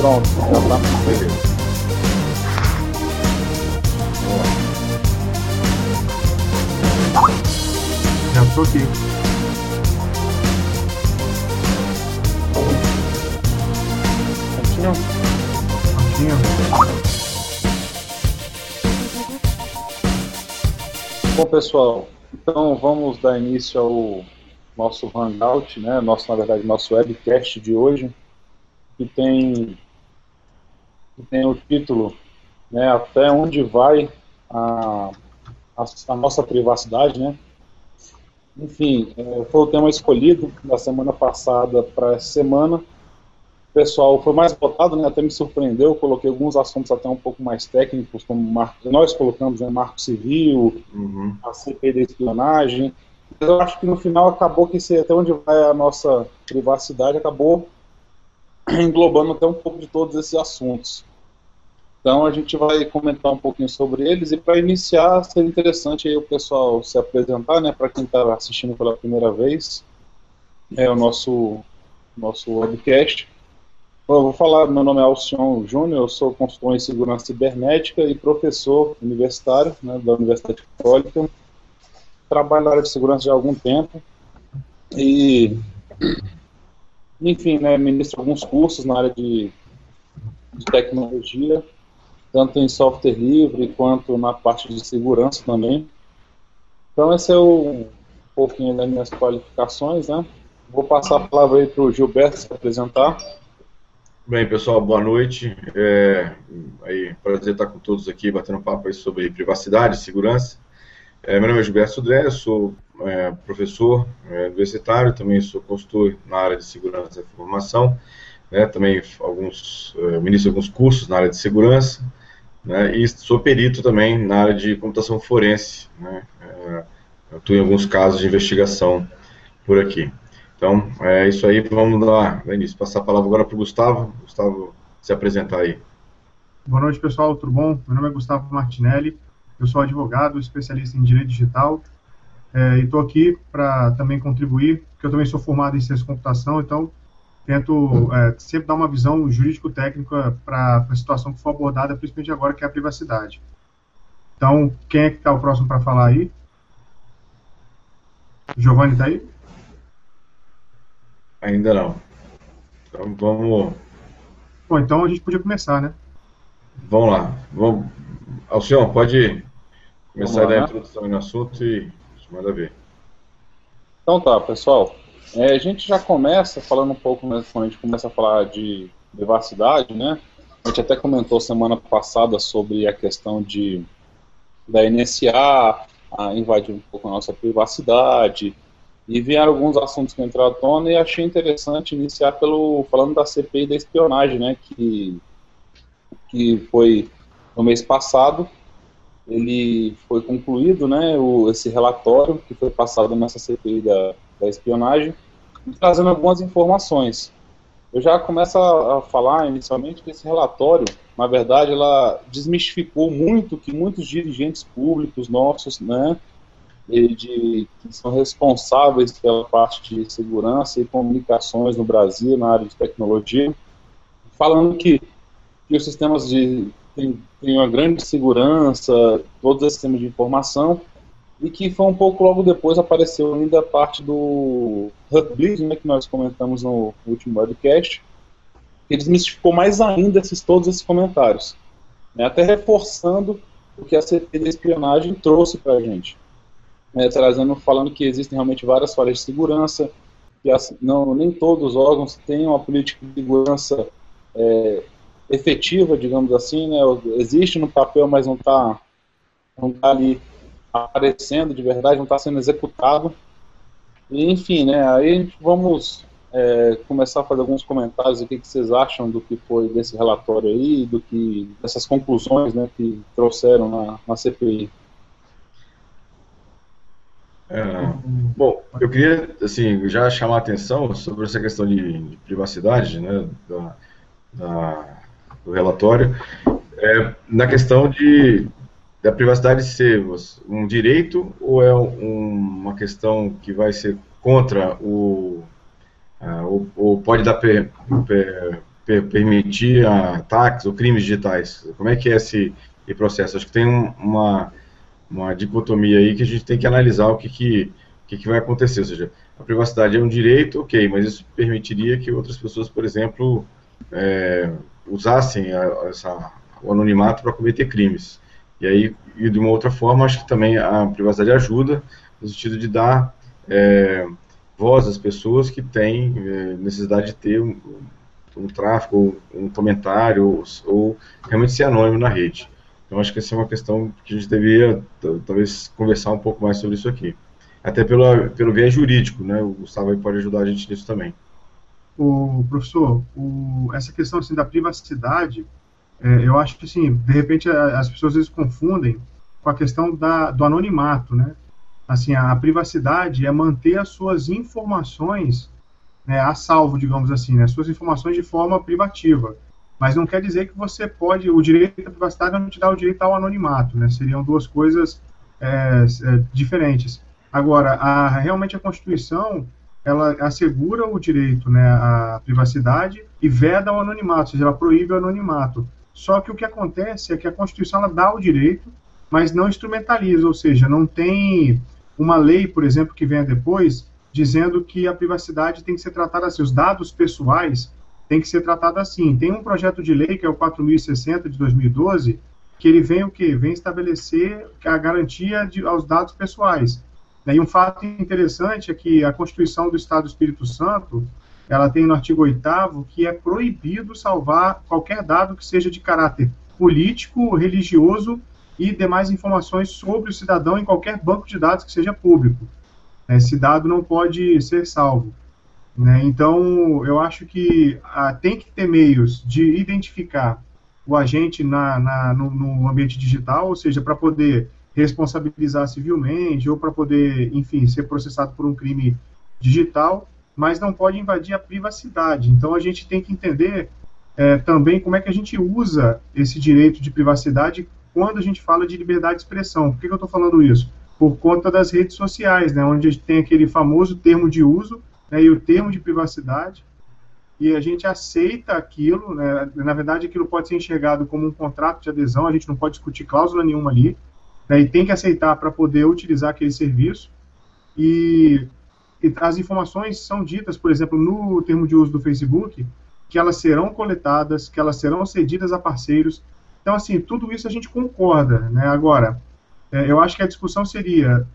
Pronto, já tá. Beleza. Já tô aqui. Continua. Prontinho. Bom, pessoal, então vamos dar início ao nosso Hangout, né? Nosso, na verdade, nosso webcast de hoje, que tem, tem o título né, Até onde vai a, a, a nossa privacidade, né? Enfim, é, foi o tema escolhido da semana passada para essa semana. O pessoal foi mais votado, né, até me surpreendeu. Eu coloquei alguns assuntos até um pouco mais técnicos, como marco, nós colocamos né, marco civil, Uhum. a CPI da espionagem. Mas eu acho que no final acabou que esse, até onde vai a nossa privacidade acabou englobando até um pouco de todos esses assuntos. Então a gente vai comentar um pouquinho sobre eles e para iniciar seria interessante aí o pessoal se apresentar, né, para quem está assistindo pela primeira vez, é o nosso nosso webcast. Bom, eu vou falar, meu nome é Alcion Júnior, eu sou consultor em segurança cibernética e professor universitário né, da Universidade Católica. Trabalho na área de segurança já há algum tempo e, enfim, né, ministro alguns cursos na área de, de tecnologia, tanto em software livre quanto na parte de segurança também. Então, esse é o, um pouquinho das minhas qualificações, né? Vou passar a palavra aí para o Gilberto se apresentar. Bem, pessoal, boa noite. É, aí, prazer estar com todos aqui, batendo papo aí sobre privacidade segurança. É, meu nome é Gilberto Sudré, eu sou é, professor é, universitário, também sou consultor na área de segurança e informação, né, também alguns, é, ministro alguns cursos na área de segurança, né, e sou perito também na área de computação forense, né, é, atuo em alguns casos de investigação por aqui. Então, é isso aí, vamos dar início. Passar a palavra agora para o Gustavo. Gustavo, se apresentar aí. Boa noite, pessoal, tudo bom? Meu nome é Gustavo Martinelli, eu sou advogado, especialista em direito digital, é, e estou aqui para também contribuir, porque eu também sou formado em ciência da computação, então tento é, sempre dar uma visão jurídico-técnica para a situação que for abordada, principalmente agora, que é a privacidade. Então, quem é que está o próximo para falar aí? Giovanni está aí? Ainda não. Então vamos, Bom, então a gente podia começar, né? vamos lá. Vamos, Alcion, pode começar a dar a né? introdução no assunto e manda ver. Então tá, pessoal. É, a gente já começa falando um pouco, né, quando a gente começa a falar de privacidade, né? A gente até comentou semana passada sobre a questão de da NSA a invadir um pouco a nossa privacidade e vieram alguns assuntos que entraram à tona e achei interessante iniciar pelo falando da CPI da espionagem, né? Que que foi no mês passado ele foi concluído, né, o, esse relatório que foi passado nessa CPI da, da espionagem, trazendo algumas informações. Eu já começo a, falar inicialmente que esse relatório, na verdade, ela desmistificou muito que muitos dirigentes públicos nossos, né, de, que são responsáveis pela parte de segurança e comunicações no Brasil, na área de tecnologia, falando que, que os sistemas de tem uma grande segurança, todos esses sistemas de informação, e que foi um pouco logo depois apareceu ainda a parte do Heartbleed, né, que nós comentamos no último webcast, que desmistificou mais ainda esses, todos esses comentários, né, até reforçando o que a CP da espionagem trouxe para a gente, né, trazendo, falando que existem realmente várias falhas de segurança, que as, não, nem todos os órgãos têm uma política de segurança é, efetiva, digamos assim, né? existe no papel, mas não está não tá ali aparecendo de verdade, não está sendo executado. E, enfim, né? Aí vamos é, começar a fazer alguns comentários. O que, que vocês acham do que foi desse relatório aí, do que dessas conclusões, né, que trouxeram na, na CPI? É, bom, eu queria assim já chamar a atenção sobre essa questão de, de privacidade, né, da, da, do relatório, é, na questão de da privacidade ser um direito ou é um, uma questão que vai ser contra o, uh, ou, ou, pode dar per, per, per permitir ataques ou crimes digitais? Como é que é esse, esse processo? Acho que tem um, uma, uma dicotomia aí que a gente tem que analisar o que, que, que, que vai acontecer. Ou seja, a privacidade é um direito, ok, mas isso permitiria que outras pessoas, por exemplo, é, usassem a, essa, o anonimato para cometer crimes. E aí, e de uma outra forma, acho que também a privacidade ajuda no sentido de dar é, voz às pessoas que têm é, necessidade de ter um, um tráfego, um comentário, ou, ou, realmente ser anônimo na rede. Então, acho que essa é uma questão que a gente deveria, talvez, conversar um pouco mais sobre isso aqui. Até pelo, pelo viés jurídico, né? O Gustavo pode ajudar a gente nisso também. O professor, o, essa questão assim, da privacidade, é, eu acho que, assim, de repente, as pessoas às vezes confundem com a questão da, do anonimato, né? assim, a privacidade é manter as suas informações né, a salvo, digamos assim, né, suas informações de forma privativa. Mas não quer dizer que você pode, o direito à privacidade não te dá o direito ao anonimato, né, seriam duas coisas é, é, diferentes. Agora, a, realmente a Constituição, ela assegura o direito né, à privacidade e veda o anonimato, ou seja, ela proíbe o anonimato. Só que o que acontece é que a Constituição ela dá o direito, mas não instrumentaliza, ou seja, não tem uma lei, por exemplo, que venha depois, dizendo que a privacidade tem que ser tratada assim, os dados pessoais têm que ser tratados assim. Tem um projeto de lei, que é o 4060 de 2012, que ele vem o quê? Vem estabelecer a garantia de, aos dados pessoais. E um fato interessante é que a Constituição do Estado do Espírito Santo, ela tem no artigo 8 que é proibido salvar qualquer dado que seja de caráter político, religioso e demais informações sobre o cidadão em qualquer banco de dados que seja público. Esse dado não pode ser salvo. Né? Então, eu acho que ah, tem que ter meios de identificar o agente na, na no, no, ambiente digital, ou seja, para poder responsabilizar civilmente ou para poder, enfim, ser processado por um crime digital, mas não pode invadir a privacidade. Então, a gente tem que entender é, também como é que a gente usa esse direito de privacidade quando a gente fala de liberdade de expressão. Por que, que eu estou falando isso? Por conta das redes sociais, né, onde tem aquele famoso termo de uso né, e o termo de privacidade, e a gente aceita aquilo, né, na verdade aquilo pode ser enxergado como um contrato de adesão, a gente não pode discutir cláusula nenhuma ali, né, e tem que aceitar para poder utilizar aquele serviço, e as informações são ditas, por exemplo, no termo de uso do Facebook, que elas serão coletadas, que elas serão cedidas a parceiros, então, assim, tudo isso a gente concorda, né? Agora, é, eu acho que a discussão seria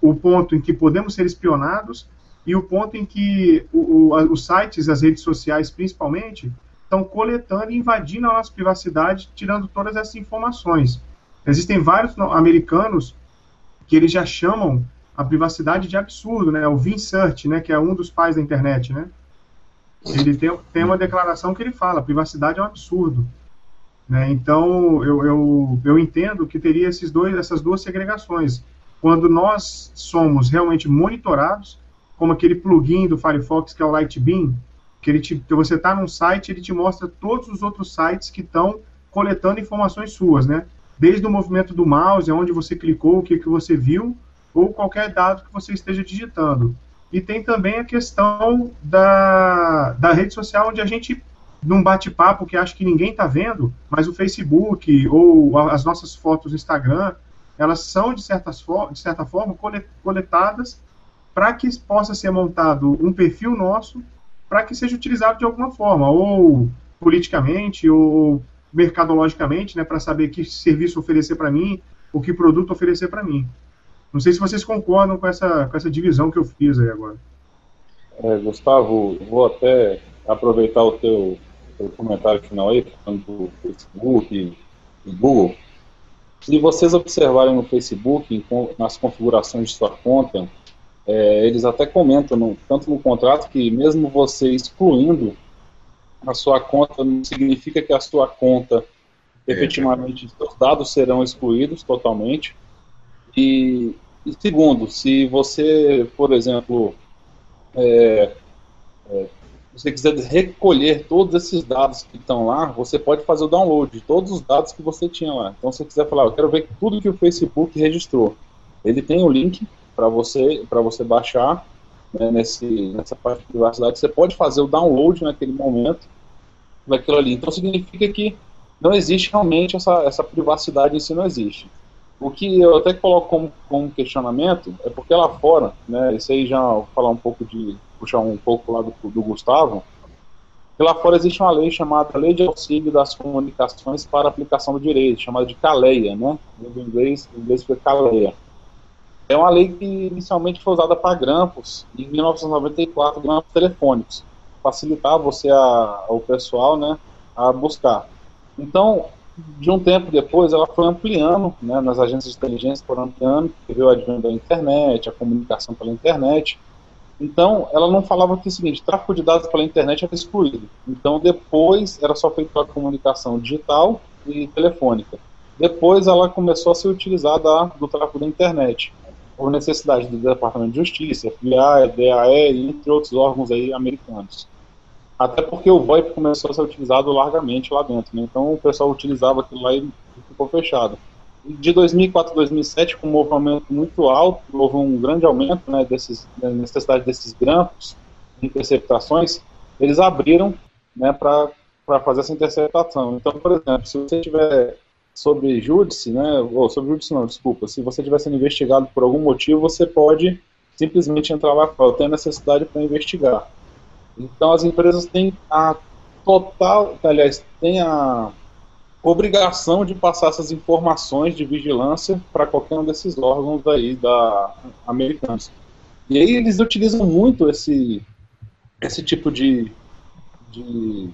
o ponto em que podemos ser espionados e o ponto em que o, o, os sites, as redes sociais principalmente, estão coletando e invadindo a nossa privacidade, tirando todas essas informações. Existem vários americanos que eles já chamam a privacidade de absurdo, né? O Vincent, né, que é um dos pais da internet, né? Ele tem, tem uma declaração que ele fala, privacidade é um absurdo. Né? Então, eu, eu, eu entendo que teria esses dois, essas duas segregações. Quando nós somos realmente monitorados, como aquele plugin do Firefox que é o Lightbeam, que, ele te, que você está num site, ele te mostra todos os outros sites que estão coletando informações suas, né? Desde o movimento do mouse, onde você clicou, o que, que você viu, ou qualquer dado que você esteja digitando. E tem também a questão da, da rede social, onde a gente num bate-papo que acho que ninguém está vendo, mas o Facebook ou as nossas fotos no Instagram, elas são, de, certas de certa forma, coletadas para que possa ser montado um perfil nosso para que seja utilizado de alguma forma, ou politicamente, ou mercadologicamente, né, para saber que serviço oferecer para mim, ou que produto oferecer para mim. Não sei se vocês concordam com essa, com essa divisão que eu fiz aí agora. É, Gustavo, vou até aproveitar o teu pelo comentário final aí, falando do Facebook e Google. Se vocês observarem no Facebook, nas configurações de sua conta, é, eles até comentam, no, tanto no contrato, que mesmo você excluindo a sua conta, não significa que a sua conta, é, efetivamente, é. seus dados serão excluídos totalmente. E, e segundo, se você, por exemplo, é, é, você quiser recolher todos esses dados que estão lá, você pode fazer o download de todos os dados que você tinha lá. Então, se você quiser falar, eu quero ver tudo que o Facebook registrou, ele tem o link para você para você baixar né, nesse, nessa parte de privacidade. Você pode fazer o download naquele momento daquilo ali. Então significa que não existe realmente essa, essa privacidade em si, não existe. O que eu até coloco como, como questionamento é porque lá fora, né, isso aí já vou falar um pouco de, puxar um pouco lá do, do Gustavo, que lá fora existe uma lei chamada Lei de Auxílio das Comunicações para Aplicação do Direito, chamada de CALEIA, né? No inglês, inglês foi CALEIA. É uma lei que inicialmente foi usada para grampos, em 1994, grampos telefônicos, facilitar você, a, o pessoal, né, a buscar. Então, de um tempo depois, ela foi ampliando, né, nas agências de inteligência foram ampliando, teve o advento da internet, a comunicação pela internet, então, ela não falava que é o seguinte, tráfego de dados pela internet era excluído. Então, depois era só feito para comunicação digital e telefônica. Depois ela começou a ser utilizada do tráfego da internet, por necessidade do Departamento de Justiça, FBI, DAE, entre outros órgãos aí americanos. Até porque o VoIP começou a ser utilizado largamente lá dentro, né? então o pessoal utilizava aquilo lá e ficou fechado de 2004 a 2007, com um movimento muito alto, houve um grande aumento né, desses, da necessidade desses grampos de interceptações, eles abriram né, para fazer essa interceptação. Então, por exemplo, se você tiver sobre júdice, né, ou sobre júdice não, desculpa, se você estiver sendo investigado por algum motivo, você pode simplesmente entrar lá e falar, eu tenho necessidade para investigar. Então, as empresas têm a total, aliás, têm a obrigação de passar essas informações de vigilância para qualquer um desses órgãos aí da americanos. E aí eles utilizam muito esse esse tipo de, de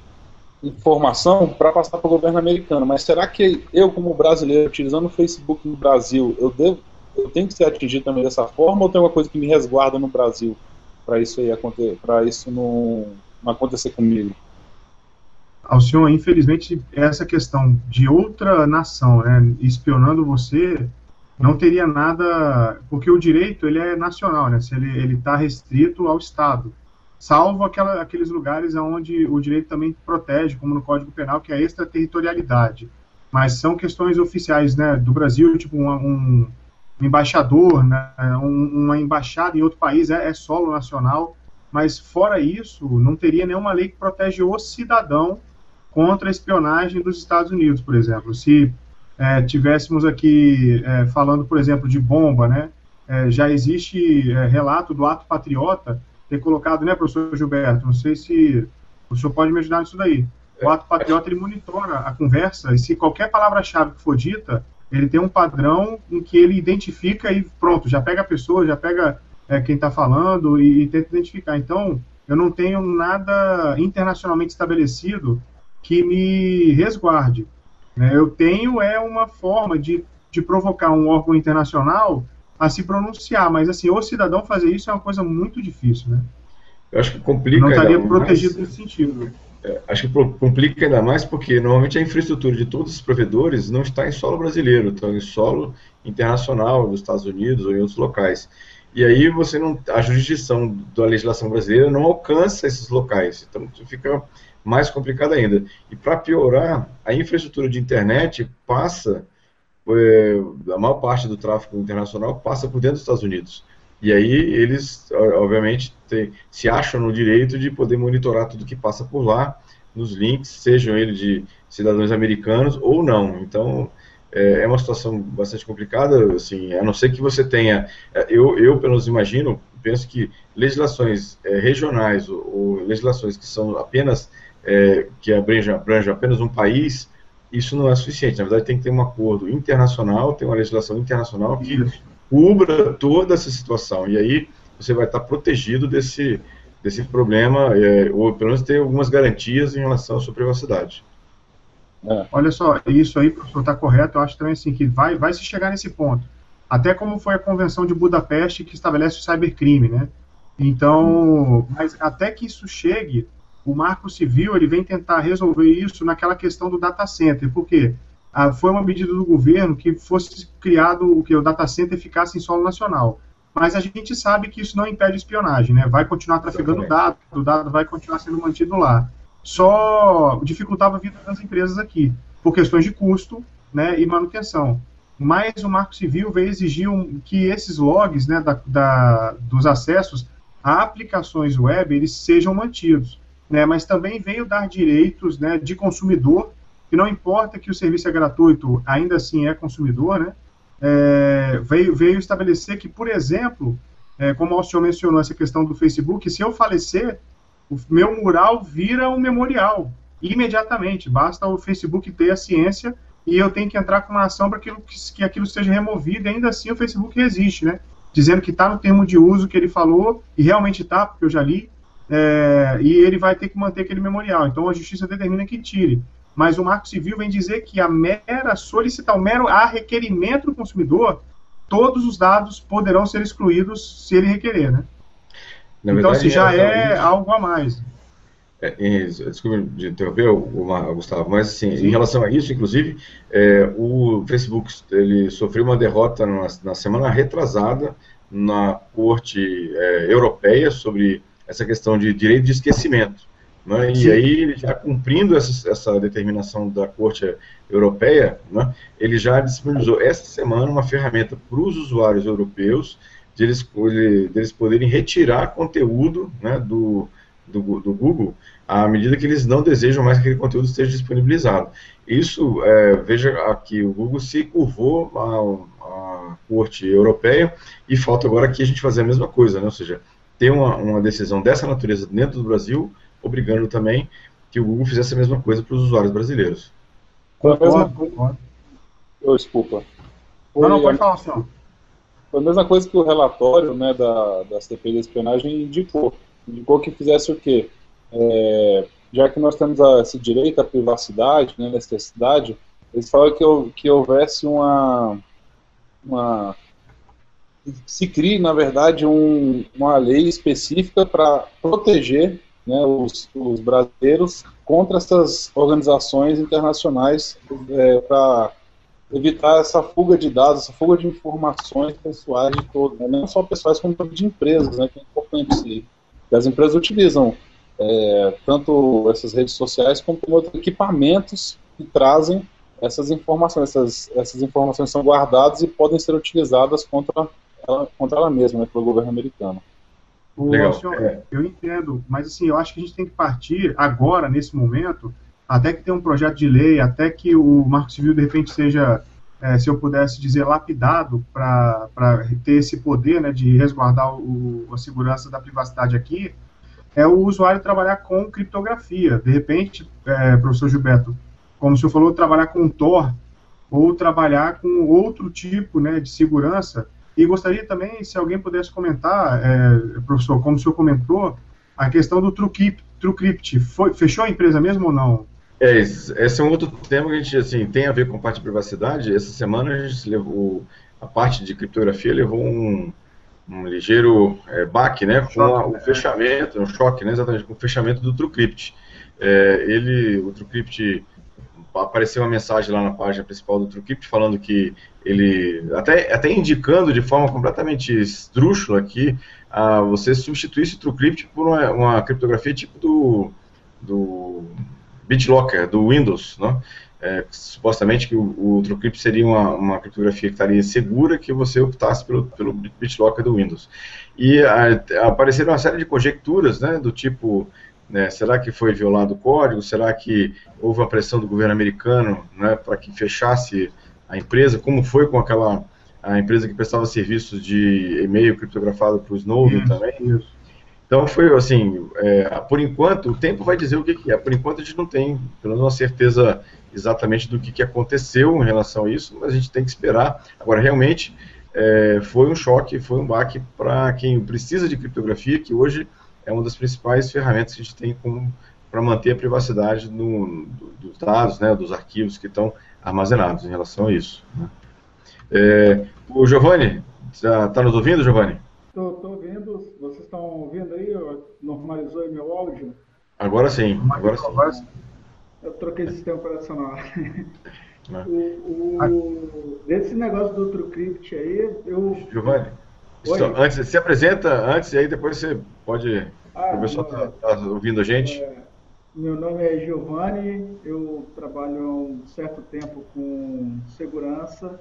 informação para passar para o governo americano. Mas será que eu, como brasileiro, utilizando o Facebook no Brasil, eu devo eu tenho que ser atingido também dessa forma ou tem uma coisa que me resguarda no Brasil para isso aí acontecer, para isso não, não acontecer comigo? Alcione, infelizmente, essa questão de outra nação né, espionando você não teria nada, porque o direito ele é nacional, né? Se ele está restrito ao Estado, salvo aquela, aqueles lugares onde o direito também protege, como no Código Penal, que é a extraterritorialidade. Mas são questões oficiais, né? Do Brasil, tipo um, um embaixador, né? Um, uma embaixada em outro país é, é solo nacional. Mas fora isso, não teria nenhuma lei que protege o cidadão contra a espionagem dos Estados Unidos, por exemplo. Se é, tivéssemos aqui é, falando, por exemplo, de bomba, né? É, já existe é, relato do ato patriota ter colocado, né, professor Gilberto? Não sei se o senhor pode me ajudar nisso daí. O ato patriota ele monitora a conversa e se qualquer palavra-chave que for dita, ele tem um padrão em que ele identifica e pronto, já pega a pessoa, já pega é, quem está falando e, e tenta identificar. Então, eu não tenho nada internacionalmente estabelecido que me resguarde. Né? Eu tenho é uma forma de, de provocar um órgão internacional a se pronunciar, mas assim, o cidadão fazer isso é uma coisa muito difícil, né? Eu acho que complica. não estaria protegido mais, nesse sentido. É, acho que complica ainda mais porque normalmente a infraestrutura de todos os provedores não está em solo brasileiro, está em solo internacional, nos Estados Unidos ou em outros locais. E aí você não, a jurisdição da legislação brasileira não alcança esses locais. Então fica mais complicado ainda. E para piorar, a infraestrutura de internet passa, é, a maior parte do tráfego internacional passa por dentro dos Estados Unidos. E aí eles, obviamente, tem, se acham no direito de poder monitorar tudo que passa por lá, nos links, sejam eles de cidadãos americanos ou não. Então, é, é uma situação bastante complicada, assim, a não ser que você tenha, é, eu, eu pelo menos imagino, penso que legislações é, regionais ou, ou, legislações que são apenas é, que abrange, abrange apenas um país, isso não é suficiente. Na verdade, tem que ter um acordo internacional, tem uma legislação internacional que cubra toda essa situação. E aí você vai estar protegido desse, desse problema, é, ou pelo menos ter algumas garantias em relação à sua privacidade. É. Olha só, isso aí, professor, está correto. Eu acho também assim que vai, vai se chegar nesse ponto. Até como foi a Convenção de Budapeste que estabelece o cybercrime, né? Então, mas até que isso chegue, o Marco Civil ele vem tentar resolver isso naquela questão do data center, porque ah, foi uma medida do governo que fosse criado o que o data center ficasse em solo nacional. Mas a gente sabe que isso não impede espionagem, né? Vai continuar trafegando dados, o dado vai continuar sendo mantido lá. Só dificultava a vida das empresas aqui, por questões de custo né, e manutenção. Mas o Marco Civil veio exigir um, que esses logs né, da, da, dos acessos a aplicações web eles sejam mantidos. né, mas também veio dar direitos né, de consumidor, que não importa que o serviço é gratuito, ainda assim é consumidor, né, é, veio, veio estabelecer que, por exemplo, é, como o senhor mencionou essa questão do Facebook, se eu falecer, o meu mural vira um memorial, imediatamente, basta o Facebook ter a ciência e eu tenho que entrar com uma ação para que, que aquilo seja removido, e ainda assim o Facebook resiste, né? Dizendo que está no termo de uso que ele falou, e realmente está, porque eu já li, é, e ele vai ter que manter aquele memorial. Então a justiça determina que tire. Mas o Marco Civil vem dizer que a mera solicitar, o mero a requerimento do consumidor, todos os dados poderão ser excluídos se ele requerer, né? Na então, verdade, se já é, é algo a mais. É, em, desculpa de interromper, o, o, Gustavo, mas assim, Sim. em relação a isso, inclusive, é, o Facebook ele sofreu uma derrota na, na semana retrasada na Corte é, Europeia sobre essa questão de direito de esquecimento. Né? E aí, já cumprindo essa, essa, determinação da Corte Europeia, né, ele já disponibilizou esta semana uma ferramenta para os usuários europeus de eles, de eles poderem retirar conteúdo né, do, do, do, Google à medida que eles não desejam mais que aquele conteúdo esteja disponibilizado. Isso, é, veja aqui, o Google se curvou à, à Corte Europeia e falta agora aqui a gente fazer a mesma coisa, né? ou seja, ter uma, uma decisão dessa natureza dentro do Brasil, obrigando também que o Google fizesse a mesma coisa para os usuários brasileiros. Foi a mesma coisa. Oh, desculpa. Foi, não, não, pode falar, senhor. Foi a mesma coisa que o relatório né, da, da CPI da espionagem indicou. Indicou que fizesse o quê? É, já que nós temos a, esse direito à privacidade, né, necessidade, eles falam que, que houvesse uma, uma se crie, na verdade, um, uma lei específica para proteger né, os, os, brasileiros contra essas organizações internacionais é, para evitar essa fuga de dados, essa fuga de informações pessoais de todos, né, não só pessoais como de empresas, né, que é importante isso as empresas utilizam é, tanto essas redes sociais como outros equipamentos que trazem essas informações. Essas, essas informações são guardadas e podem ser utilizadas contra ela, contra ela mesma, né, pelo governo americano. O, Legal. Senhor, é. eu entendo, mas assim, eu acho que a gente tem que partir agora, nesse momento, até que tenha um projeto de lei, até que o Marco Civil de repente seja, é, se eu pudesse dizer, lapidado para ter esse poder né, de resguardar o, a segurança da privacidade aqui, é o usuário trabalhar com criptografia. De repente, é, professor Gilberto, como o senhor falou, trabalhar com Tor ou trabalhar com outro tipo né, de segurança e gostaria também, se alguém pudesse comentar, é, professor, como o senhor comentou, a questão do TrueCrypt. Foi, fechou a empresa mesmo ou não? É, esse é um outro tema que a gente assim, tem a ver com parte de privacidade. Essa semana a gente levou, a parte de criptografia levou um, um ligeiro é, baque, né, com a, o fechamento, um choque, né, exatamente, com o fechamento do TrueCrypt. É, ele, o TrueCrypt apareceu uma mensagem lá na página principal do TrueCrypt falando que ele, até, até indicando de forma completamente esdrúxula aqui, a você substituísse o TrueCrypt por uma, uma criptografia tipo do, do BitLocker, do Windows, né? É, supostamente que o, o TrueCrypt seria uma, uma criptografia que estaria segura que você optasse pelo, pelo BitLocker do Windows. E a, apareceram uma série de conjecturas, né, do tipo né? Será que foi violado o código? Será que houve uma pressão do governo americano né, para que fechasse a empresa? Como foi com aquela a empresa que prestava serviços de e-mail criptografado para o Snowden também? Isso. Então foi assim, é, por enquanto, o tempo vai dizer o que, que, é. Por enquanto a gente não tem, pelo menos, uma certeza exatamente do que, que aconteceu em relação a isso, mas a gente tem que esperar. Agora, realmente, é, foi um choque, foi um baque para quem precisa de criptografia, que hoje é uma das principais ferramentas que a gente tem para manter a privacidade do, dos dados, né, dos arquivos que estão armazenados em relação a isso. Né. É, o Giovanni, está tá nos ouvindo, Giovanni? Estou ouvindo. Vocês estão ouvindo aí? Normalizou aí meu áudio? Agora sim. Agora sim. Agora sim. Eu troquei de sistema operacional. Né. O, o, desse negócio do TrueCrypt aí, eu. Giovanni, antes, se apresenta antes e aí depois você pode. Ah, o pessoal está tá ouvindo a gente. É, meu nome é Giovanni, eu trabalho há um certo tempo com segurança,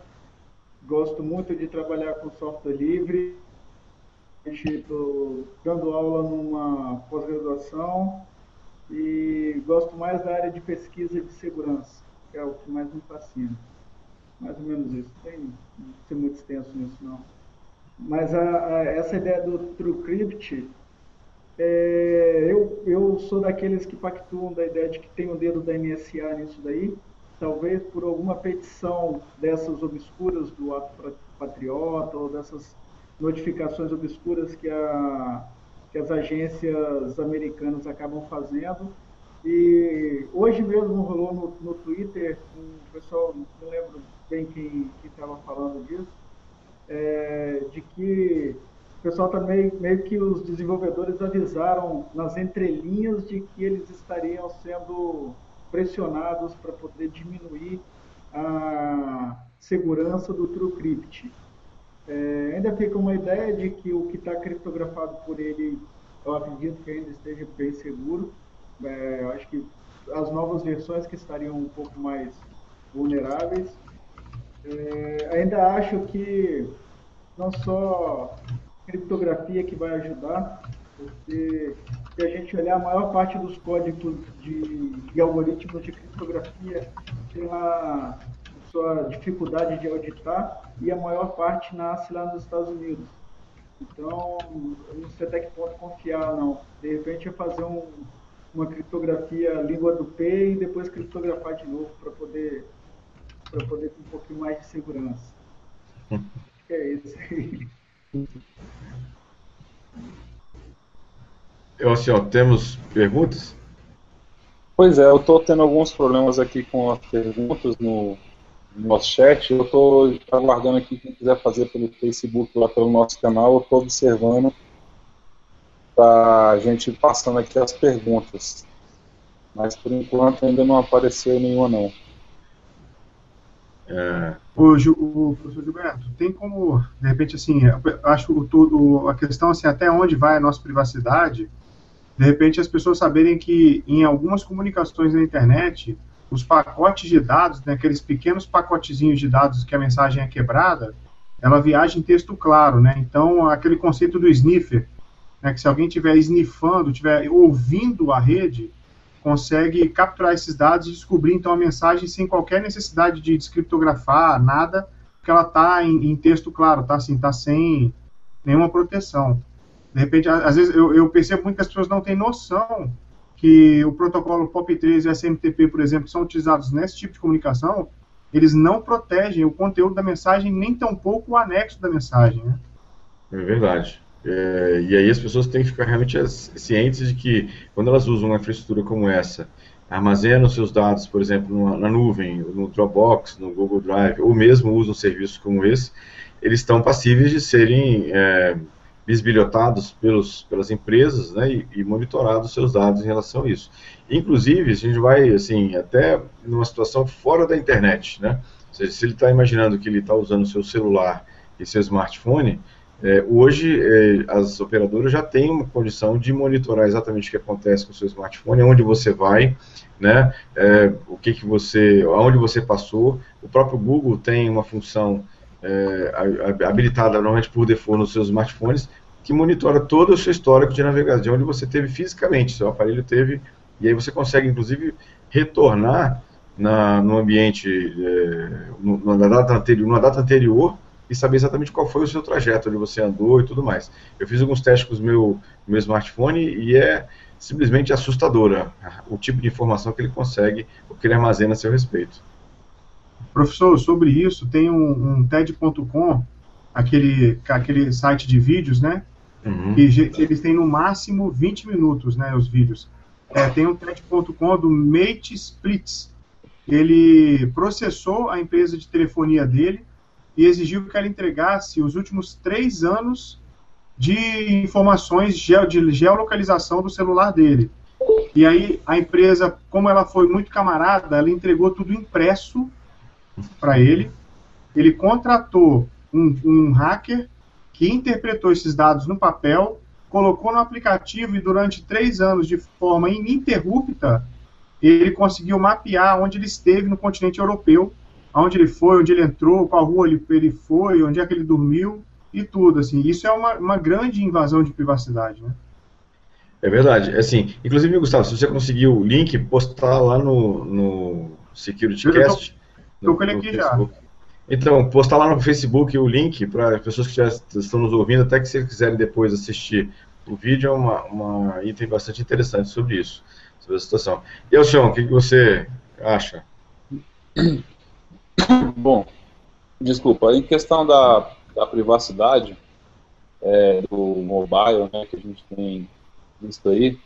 gosto muito de trabalhar com software livre. Estou dando aula numa pós-graduação gosto mais da área de pesquisa de segurança, que é o que mais me fascina. Mais ou menos isso. Tem, não ser muito extenso nisso, não. Mas a, a, essa ideia do TrueCrypt, é, eu, eu sou daqueles que pactuam da ideia de que tem o dedo da NSA nisso daí, talvez por alguma petição dessas obscuras do ato patriota ou dessas notificações obscuras que, a, que as agências americanas acabam fazendo. E hoje mesmo rolou no, no Twitter, um pessoal, não lembro bem quem estava falando disso, é, de que o pessoal também, meio que os desenvolvedores avisaram nas entrelinhas de que eles estariam sendo pressionados para poder diminuir a segurança do TrueCrypt. É, ainda fica uma ideia de que o que está criptografado por ele, eu acredito que ainda esteja bem seguro. É, acho que as novas versões que estariam um pouco mais vulneráveis. É, ainda acho que não só criptografia que vai ajudar, porque se a gente olhar a maior parte dos códigos de, de algoritmos de criptografia tem a sua dificuldade de auditar e a maior parte nasce lá nos Estados Unidos. Então, eu não sei até que ponto confiar, não. De repente, é fazer um, uma criptografia língua do P e depois criptografar de novo para poder, poder ter um pouquinho mais de segurança. É isso aí. Eu, assim, ó, temos perguntas? Pois é, eu estou tendo alguns problemas aqui com as perguntas no, no nosso chat. Eu estou aguardando aqui quem quiser fazer pelo Facebook, lá pelo nosso canal. Eu estou observando para a gente passando aqui as perguntas. Mas por enquanto ainda não apareceu nenhuma não. É... O, o professor Gilberto, tem como, de repente, assim, acho o, tudo, a questão assim, até onde vai a nossa privacidade, de repente as pessoas saberem que em algumas comunicações na internet, os pacotes de dados, né, aqueles pequenos pacotezinhos de dados que a mensagem é quebrada, ela viaja em texto claro, né? Então, aquele conceito do sniffer, né, que se alguém estiver sniffando, estiver ouvindo a rede, consegue capturar esses dados e descobrir então a mensagem sem qualquer necessidade de descriptografar, nada, porque ela está em, em, texto claro, tá assim, tá sem nenhuma proteção. De repente, às vezes eu, eu, percebo muito que as pessoas não têm noção que o protocolo POP3 e SMTP, por exemplo, são utilizados nesse tipo de comunicação, eles não protegem o conteúdo da mensagem, nem tampouco o anexo da mensagem. Né? É verdade. É, e aí as pessoas têm que ficar realmente cientes de que quando elas usam uma infraestrutura como essa, armazenam seus dados, por exemplo, na nuvem, no Dropbox, no Google Drive, ou mesmo usam serviços como esse, eles estão passíveis de serem é, bisbilhotados pelos, pelas empresas né, e, e monitorados seus dados em relação a isso. Inclusive, a gente vai assim até numa situação fora da internet, né? Ou seja, se ele está imaginando que ele está usando seu celular e seu smartphone, é, hoje é, as operadoras já têm uma condição de monitorar exatamente o que acontece com o seu smartphone, onde você vai, né, é, o que, que você, aonde você passou. O próprio Google tem uma função é, habilitada normalmente por default nos seus smartphones, que monitora todo o seu histórico de navegação, de onde você teve fisicamente, seu aparelho teve, e aí você consegue, inclusive, retornar na, no ambiente, é, na, data anterior, numa data anterior e saber exatamente qual foi o seu trajeto, onde você andou e tudo mais. Eu fiz alguns testes com o meu, meu smartphone e é simplesmente assustadora o tipo de informação que ele consegue, o que ele armazena a seu respeito. Professor, sobre isso, tem um, um TED.com, aquele, aquele site de vídeos, né? Uhum. Que eles têm no máximo 20 minutos, né? Os vídeos. É, tem um TED.com do Mate Splits. Ele processou a empresa de telefonia dele e exigiu que ela entregasse os últimos três anos de informações de geolocalização do celular dele. E aí a empresa, como ela foi muito camarada, ela entregou tudo impresso para ele. Ele contratou um, um hacker que interpretou esses dados no papel, colocou no aplicativo e durante três anos, de forma ininterrupta, ele conseguiu mapear onde ele esteve no continente europeu, aonde ele foi, onde ele entrou, qual rua ele, ele foi, onde é que ele dormiu e tudo. Assim, isso é uma, uma grande invasão de privacidade, né? É verdade. Assim, inclusive, Gustavo, se você conseguir o link, postar lá no, no SecurityCast. Estou com ele aqui já. Então, postar lá no Facebook o link para as pessoas que já estão nos ouvindo, até que se quiserem depois assistir o vídeo, é uma, uma item bastante interessante sobre isso, sobre a situação. E, Alcion, o que, que você acha? Bom, desculpa, em questão da, da privacidade é, do mobile, né, que a gente tem visto aí,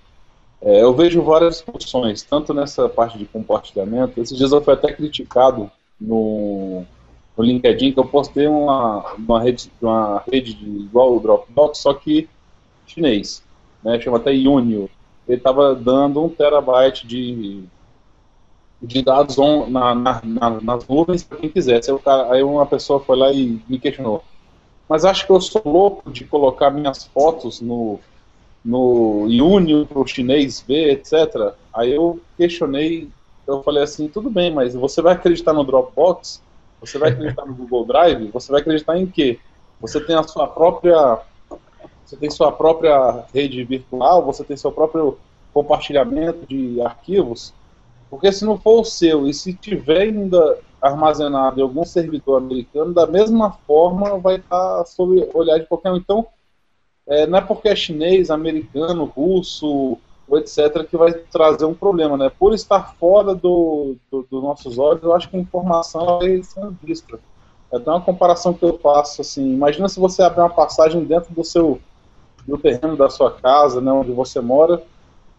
é, eu vejo várias discussões, tanto nessa parte de compartilhamento, esses dias eu fui até criticado no, no LinkedIn, que eu postei uma, uma rede, uma rede de, igual o Dropbox, só que chinês, né, chama até Unio. Ele estava dando um terabyte de, de dados on, na, na, na, nas nuvens para quem quisesse. Aí, aí uma pessoa foi lá e me questionou. Mas acho que eu sou louco de colocar minhas fotos no, no Unio para o chinês ver, etc. Aí eu questionei, eu falei assim, tudo bem, mas você vai acreditar no Dropbox? Você vai acreditar no Google Drive? Você vai acreditar em quê? Você tem a sua própria você tem sua própria rede virtual, você tem seu próprio compartilhamento de arquivos, porque se não for o seu e se tiver ainda armazenado em algum servidor americano, da mesma forma vai estar sob olhar de qualquer um. Então, é, não é porque é chinês, americano, russo, etc., que vai trazer um problema. Né? Por estar fora dos do, do nossos olhos, eu acho que a informação vai ser vista. É até uma comparação que eu faço, assim, imagina se você abrir uma passagem dentro do seu do terreno da sua casa, né, onde você mora,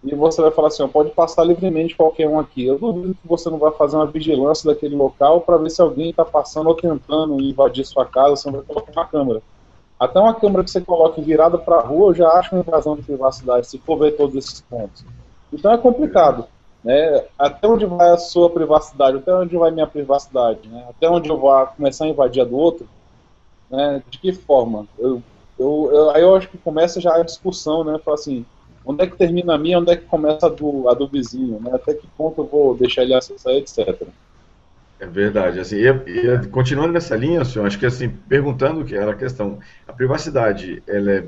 e você vai falar assim, ó, pode passar livremente qualquer um aqui. Eu duvido que você não vai fazer uma vigilância daquele local para ver se alguém está passando ou tentando invadir sua casa, você não vai colocar uma câmera. Até uma câmera que você coloque virada para a rua, eu já acho uma invasão de privacidade, se for ver todos esses pontos. Então é complicado. Né? Até onde vai a sua privacidade? Até onde vai minha privacidade? Né? Até onde eu vou começar a invadir a do outro? Né? De que forma? Eu eu, eu, aí eu acho que começa já a discussão, né? Falar assim, onde é que termina a minha, onde é que começa a do, a do vizinho, né? Até que ponto eu vou deixar ele acessar, etc. É verdade. Assim, e, e, continuando nessa linha, senhor, acho que assim, perguntando que era a questão, a privacidade, ela é,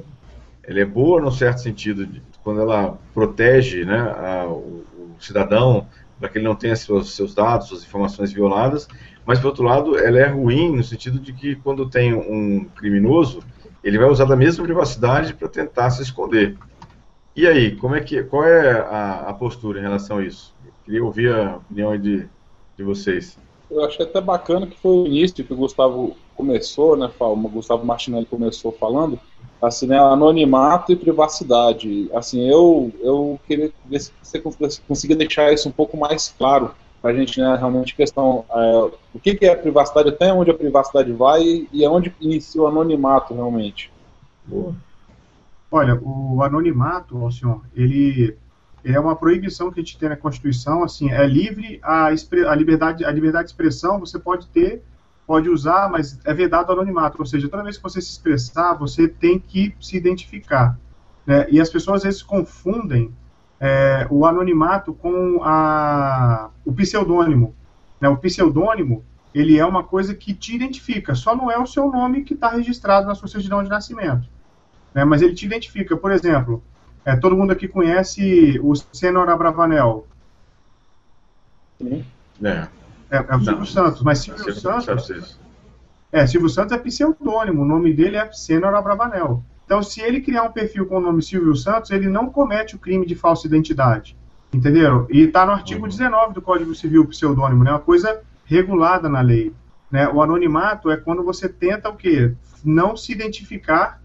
ela é boa no certo sentido, de, quando ela protege né, a, o, o, cidadão para que ele não tenha seus, seus dados, suas informações violadas, mas, por outro lado, ela é ruim no sentido de que quando tem um criminoso, ele vai usar da mesma privacidade para tentar se esconder. E aí, como é que, qual é a, a postura em relação a isso? Eu queria ouvir a opinião de, de vocês. Eu achei até bacana que foi o início que o Gustavo começou, né, o Gustavo Martinelli começou falando, assim, né, anonimato e privacidade. Assim, eu, eu queria ver se você conseguia deixar isso um pouco mais claro para a gente, né, realmente, questão, é, o que, que é a privacidade, até onde a privacidade vai e aonde inicia o anonimato, realmente. Boa. Olha, o anonimato, ó, senhor, ele é uma proibição que a gente tem na Constituição, assim, é livre a, a, liberdade, a liberdade de expressão, você pode ter, pode usar, mas é vedado o anonimato, ou seja, toda vez que você se expressar, você tem que se identificar. Né? E as pessoas às vezes confundem é, o anonimato com a, o pseudônimo. Né? O pseudônimo ele é uma coisa que te identifica, só não é o seu nome que está registrado na sua certidão de nascimento. Né? Mas ele te identifica. Por exemplo, é, todo mundo aqui conhece o Senhor Abravanel. Sim. É. É, é o Silvio Santos, mas Silvio Santos. É, Silvio Santos é pseudônimo, o nome dele é Senhor Abravanel. Então, se ele criar um perfil com o nome Silvio Santos, ele não comete o crime de falsa identidade. Entenderam? E está no artigo 19 uhum. do Código Civil, pseudônimo, né? Uma coisa regulada na lei. Né? O anonimato é quando você tenta o quê? Não se identificar,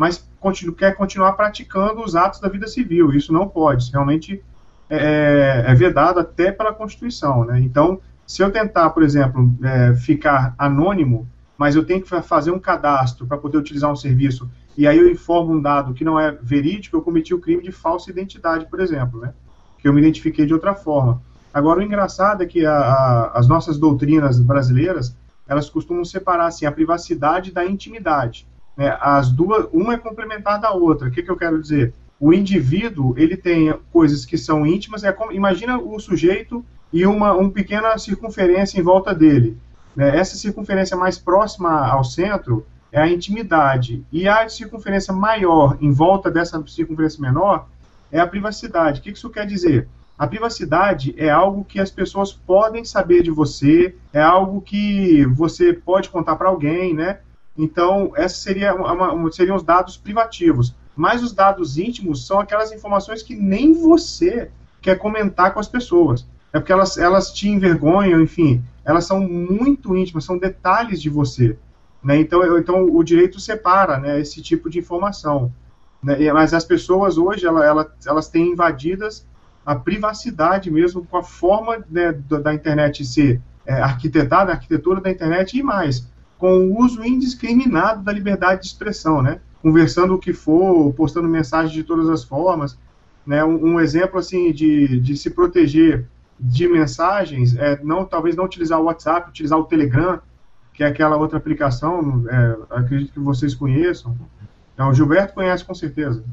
mas continu quer continuar praticando os atos da vida civil. Isso não pode. Isso realmente é, é, vedado até pela Constituição. Né? Então, se eu tentar, por exemplo, é, ficar anônimo, mas eu tenho que fazer um cadastro para poder utilizar um serviço e aí eu informo um dado que não é verídico, eu cometi o crime de falsa identidade, por exemplo, né? Que eu me identifiquei de outra forma. Agora, o engraçado é que a, a, as nossas doutrinas brasileiras, elas costumam separar, assim, a privacidade da intimidade. Né? As duas, uma é complementar da outra. O que, que eu quero dizer? O indivíduo, ele tem coisas que são íntimas, é como, imagina o sujeito e uma, uma pequena circunferência em volta dele. Né? Essa circunferência mais próxima ao centro, é a intimidade. E a circunferência maior em volta dessa circunferência menor é a privacidade. O que isso quer dizer? A privacidade é algo que as pessoas podem saber de você, é algo que você pode contar para alguém, né? Então, esses seria seriam os dados privativos. Mas os dados íntimos são aquelas informações que nem você quer comentar com as pessoas. É porque elas, elas te envergonham, enfim, elas são muito íntimas, são detalhes de você. Né? Então, então, o direito separa né, esse tipo de informação. Né? Mas as pessoas hoje, ela, ela, elas têm invadidas a privacidade mesmo com a forma né, da, internet ser é, arquitetada, a arquitetura da internet e mais, com o uso indiscriminado da liberdade de expressão, né? Conversando o que for, postando mensagens de todas as formas, né? Um, um exemplo assim de, de se proteger de mensagens é não talvez não utilizar o WhatsApp, utilizar o Telegram, que é aquela outra aplicação, é, acredito que vocês conheçam. Então, o Gilberto conhece com certeza.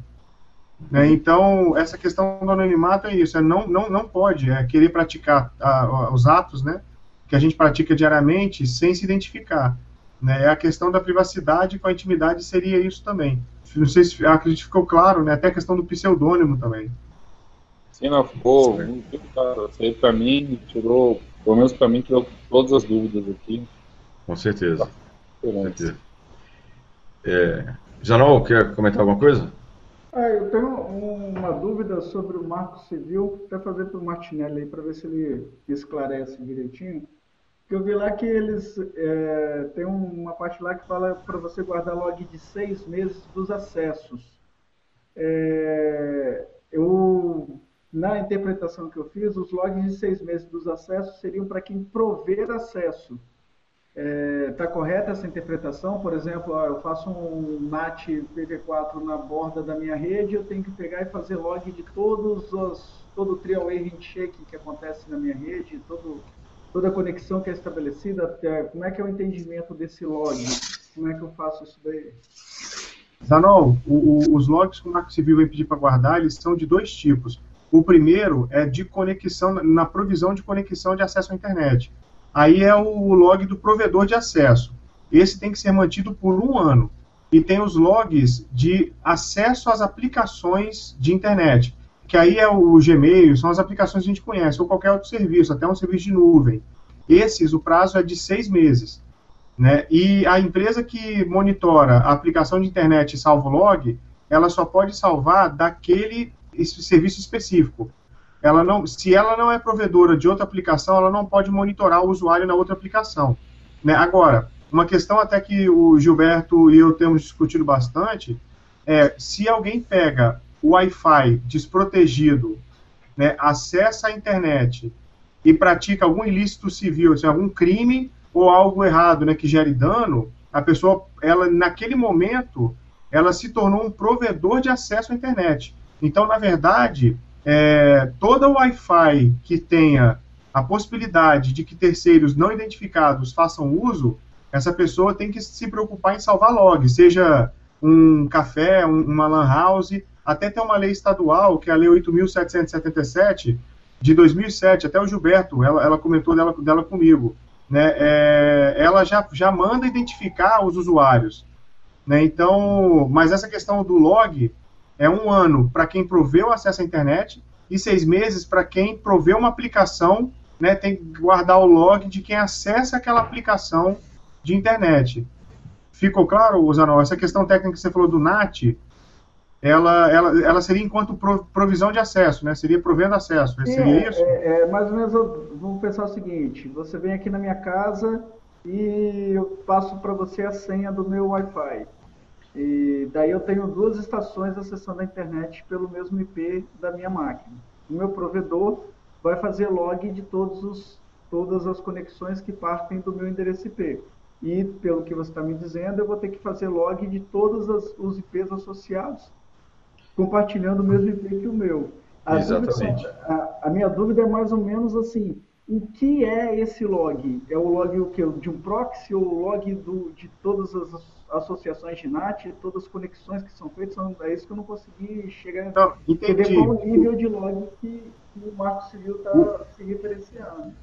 Né? Então, essa questão do anonimato é isso, é não, não, não pode é querer praticar a, a, os atos né, que a gente pratica diariamente sem se identificar. Né? É a questão da privacidade com a intimidade seria isso também. Não sei se acredito que ficou claro, né? até a questão do pseudônimo também. Sim, não, ficou muito claro. Isso aí para mim tirou, pelo menos para mim, tirou todas as dúvidas aqui. Com certeza. Com certeza. É, Janol, quer comentar alguma coisa? Ah, eu tenho uma dúvida sobre o Marco Civil, até fazer para o Martinelli aí, para ver se ele esclarece direitinho. Que eu vi lá que eles é, tem uma parte lá que fala para você guardar log de seis meses dos acessos. É, eu na interpretação que eu fiz, os logs de seis meses dos acessos seriam para quem prover acesso. Está é, tá correta essa interpretação? Por exemplo, ó, eu faço um NAT PV4 na borda da minha rede, eu tenho que pegar e fazer log de todos os, todo o three-way handshake que acontece na minha rede, todo, toda a conexão que é estabelecida. Até, como é que é o entendimento desse log? Como é que eu faço isso daí? Zanol, o, o, os logs que o Marco Civil vai pedir para guardar, eles são de dois tipos. O primeiro é de conexão, na provisão de conexão de acesso à internet. Aí é o log do provedor de acesso. Esse tem que ser mantido por um ano. E tem os logs de acesso às aplicações de internet, que aí é o Gmail, são as aplicações que a gente conhece, ou qualquer outro serviço, até um serviço de nuvem. Esses, o prazo é de seis meses. Né? E a empresa que monitora a aplicação de internet e salva o log, ela só pode salvar daquele serviço específico ela não, se ela não é provedora de outra aplicação, ela não pode monitorar o usuário na outra aplicação. Né? Agora, uma questão até que o Gilberto e eu temos discutido bastante é se alguém pega o Wi-Fi desprotegido, né, acessa a internet e pratica algum ilícito civil, seja, algum crime ou algo errado, né, que gere dano, a pessoa, ela naquele momento, ela se tornou um provedor de acesso à internet. Então, na verdade, é, toda Wi-Fi que tenha a possibilidade de que terceiros não identificados façam uso, essa pessoa tem que se preocupar em salvar log, seja um café, um, uma lan house, até tem uma lei estadual, que é a Lei 8.777, de 2007, até o Gilberto, ela, ela comentou dela, dela comigo, né, é, ela já, já manda identificar os usuários. Né, então, mas essa questão do log, é um ano para quem proveu acesso à internet e seis meses para quem proveu uma aplicação, né, tem que guardar o log de quem acessa aquela aplicação de internet. Ficou claro, Zanol? Essa questão técnica que você falou do NAT, ela, ela, ela seria enquanto provisão de acesso, né? Seria provendo acesso. Sim, seria é, isso? É, é, mais ou menos, vamos pensar o seguinte: você vem aqui na minha casa e eu passo para você a senha do meu Wi-Fi. E daí eu tenho duas estações acessando a internet pelo mesmo IP da minha máquina. O meu provedor vai fazer log de todos os, todas as conexões que partem do meu endereço IP. E, pelo que você está me dizendo, eu vou ter que fazer log de todos as, os IPs associados, compartilhando o mesmo IP que o meu. A Exatamente. Dúvida, a, a minha dúvida é mais ou menos assim, o que é esse log? É o log o que, de um proxy ou o log do, de todas as associações de NAT, todas as conexões que são feitas? É isso que eu não consegui chegar então, a entender qual o nível de log que, que o Marco Civil está se referenciando.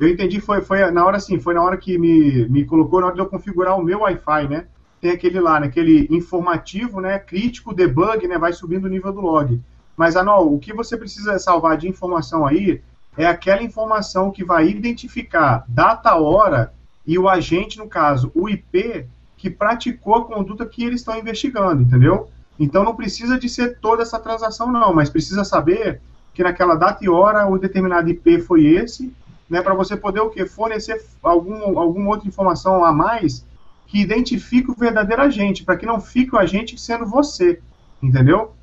Eu entendi, foi, foi na hora assim, foi na hora que me, me colocou, na hora de eu configurar o meu Wi-Fi, né? Tem aquele lá, né, aquele informativo, né, crítico, debug, né, vai subindo o nível do log. Mas, Anol, o que você precisa salvar de informação aí é aquela informação que vai identificar data, hora e o agente, no caso, o IP, que praticou a conduta que eles estão investigando, entendeu? Então não precisa de ser toda essa transação, não, mas precisa saber que naquela data e hora o determinado IP foi esse, né, para você poder o quê? Fornecer algum, alguma outra informação a mais que identifique o verdadeiro agente, para que não fique o agente sendo você, entendeu?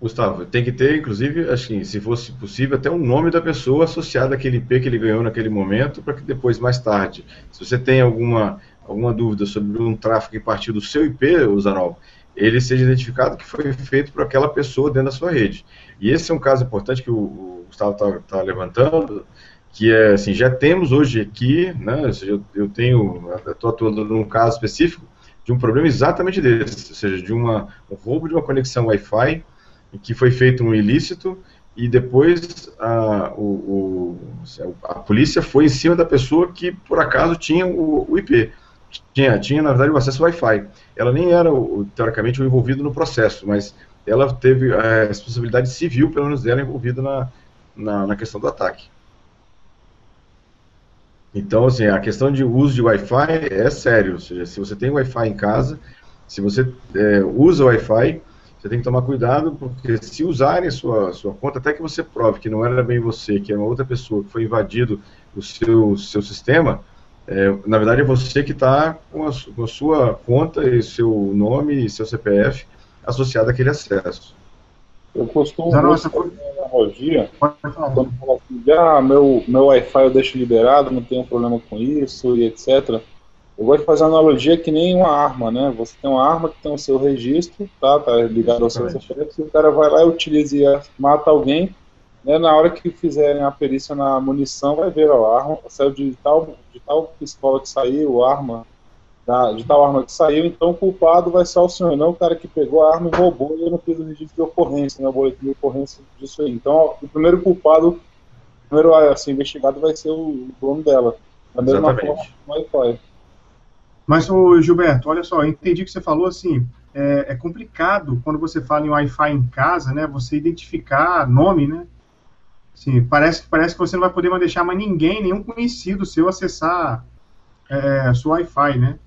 Gustavo, tem que ter, inclusive, assim, se fosse possível, até um nome da pessoa associado àquele IP que ele ganhou naquele momento, para que depois, mais tarde, se você tem alguma, alguma dúvida sobre um tráfego que partiu do seu IP, Zanol, ele seja identificado que foi feito por aquela pessoa dentro da sua rede. E esse é um caso importante que o, o Gustavo está tá levantando, que é assim, já temos hoje aqui, né, eu, eu tenho, estou atuando num caso específico de um problema exatamente desse, ou seja, de uma, um roubo de uma conexão Wi-Fi que foi feito um ilícito e depois a, o, o, a polícia foi em cima da pessoa que por acaso tinha o, o IP. Tinha, tinha, na verdade, o acesso Wi-Fi. Ela nem era, teoricamente, o envolvido no processo, mas ela teve a responsabilidade civil, pelo menos dela, envolvida na, na, na questão do ataque. Então, assim, a questão de uso de Wi-Fi é sério. Ou seja, se você tem Wi-Fi em casa, se você é, usa Wi-Fi, você tem que tomar cuidado, porque se usarem a sua, sua conta, até que você prove que não era bem você, que é uma outra pessoa que foi invadido o seu, seu sistema, é, na verdade é você que está com, com, a sua conta e seu nome e seu CPF associado àquele acesso. Eu costumo fazer uma analogia, quando falo assim, ah, meu, meu Wi-Fi eu deixo liberado, não tenho problema com isso e etc. Eu gosto de fazer analogia que nem uma arma, né? Você tem uma arma que tem o seu registro, tá? Tá ligado ao seu CPF, se o cara vai lá e utiliza e mata alguém, né? Na hora que fizerem a perícia na munição, vai ver, ó, a arma saiu de tal, de tal pistola que saiu, arma da, de tal arma que saiu, então o culpado vai ser o senhor, não o cara que pegou a arma e roubou e eu não fiz o registro de ocorrência, né? O boletim de ocorrência disso aí. Então, o primeiro culpado, o primeiro assim, investigado vai ser o dono dela. Da mesma Exatamente. forma, Wi-Fi. Mas, ô, Gilberto, olha só, eu entendi que você falou assim, é, é, complicado quando você fala em Wi-Fi em casa, né, você identificar nome, né? Assim, parece, parece que você não vai poder mais deixar mais ninguém, nenhum conhecido seu acessar é, sua Wi-Fi, né?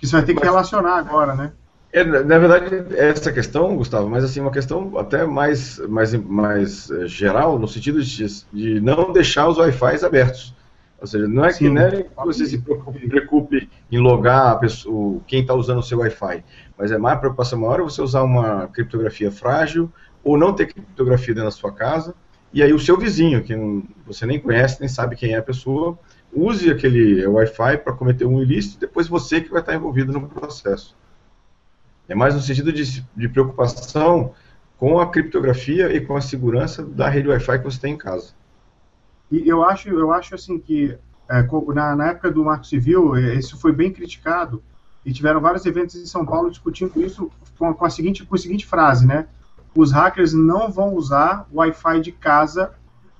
Que você vai ter que relacionar agora, né? É, na verdade, essa questão, Gustavo, mas assim, uma questão até mais, mais, mais é, geral, no sentido de, de não deixar os Wi-Fi abertos. Ou seja, não é Sim. que, né, você se preocupe, preocupe em logar a pessoa, quem está usando o seu Wi-Fi, mas é mais preocupação maior é você usar uma criptografia frágil ou não ter criptografia dentro da sua casa, e aí o seu vizinho, que você nem conhece, nem sabe quem é a pessoa, use aquele Wi-Fi para cometer um ilícito depois você que vai estar envolvido no processo. É mais no sentido de, de preocupação com a criptografia e com a segurança da rede Wi-Fi que você tem em casa. E eu acho, eu acho assim que é, na, na, época do Marco Civil é, isso foi bem criticado e tiveram vários eventos em São Paulo discutindo isso com, com a seguinte, com a seguinte frase, né? Os hackers não vão usar o Wi-Fi de casa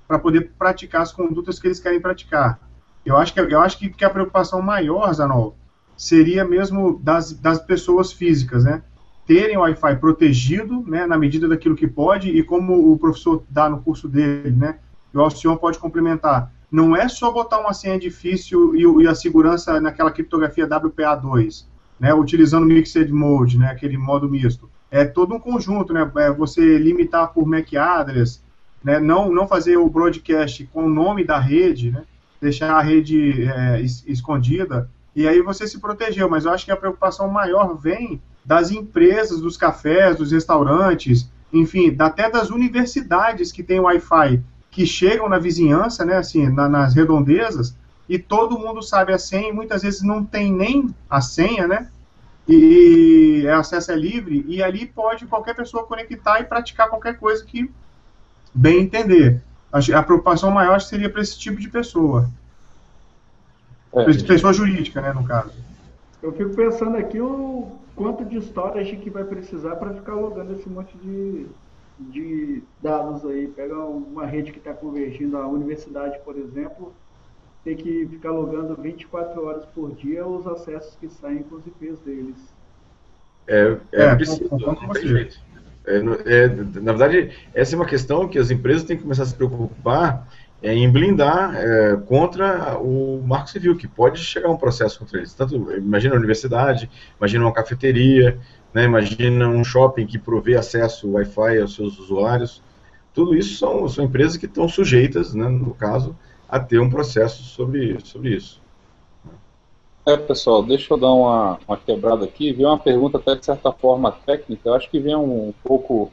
para poder praticar as condutas que eles querem praticar. Eu acho que, eu acho que, que a preocupação maior, Zanol, seria mesmo das, das pessoas físicas, né? Terem o Wi-Fi protegido, né, na medida daquilo que pode, e como o professor dá no curso dele, né? e o Alcion pode complementar. Não é só botar uma senha difícil e, e a segurança naquela criptografia WPA2, né, utilizando o Mixed Mode, né, aquele modo misto. É todo um conjunto, né, é você limitar por MAC address, né, não, não fazer o broadcast com o nome da rede, né, deixar a rede é, es, escondida, e aí você se protegeu. Mas eu acho que a preocupação maior vem das empresas, dos cafés, dos restaurantes, enfim, até das universidades que têm Wi-Fi que chegam na vizinhança, né, assim, na, nas redondezas, e todo mundo sabe a senha, muitas vezes não tem nem a senha, né, e, e acesso é livre, e ali pode qualquer pessoa conectar e praticar qualquer coisa que bem entender. A, preocupação maior seria para esse tipo de pessoa. É, pessoa jurídica, né, no caso. Eu fico pensando aqui o quanto de storage que vai precisar para ficar logando esse monte de, de dados aí, pega uma rede que está convergindo a universidade, por exemplo, tem que ficar logando 24 horas por dia os acessos que saem com os IPs deles. É, é, é preciso, não tem jeito. É, é, na verdade, essa é uma questão que as empresas têm que começar a se preocupar é, em blindar é, contra o marco civil, que pode chegar um processo contra eles. Tanto, imagina a universidade, imagina uma cafeteria, né, imagina um shopping que provê acesso Wi-Fi aos seus usuários. Tudo isso são, são empresas que estão sujeitas, né, no caso, a ter um processo sobre, sobre isso. É, pessoal, deixa eu dar uma, uma quebrada aqui. Vi uma pergunta até de certa forma técnica, eu acho que vem um, pouco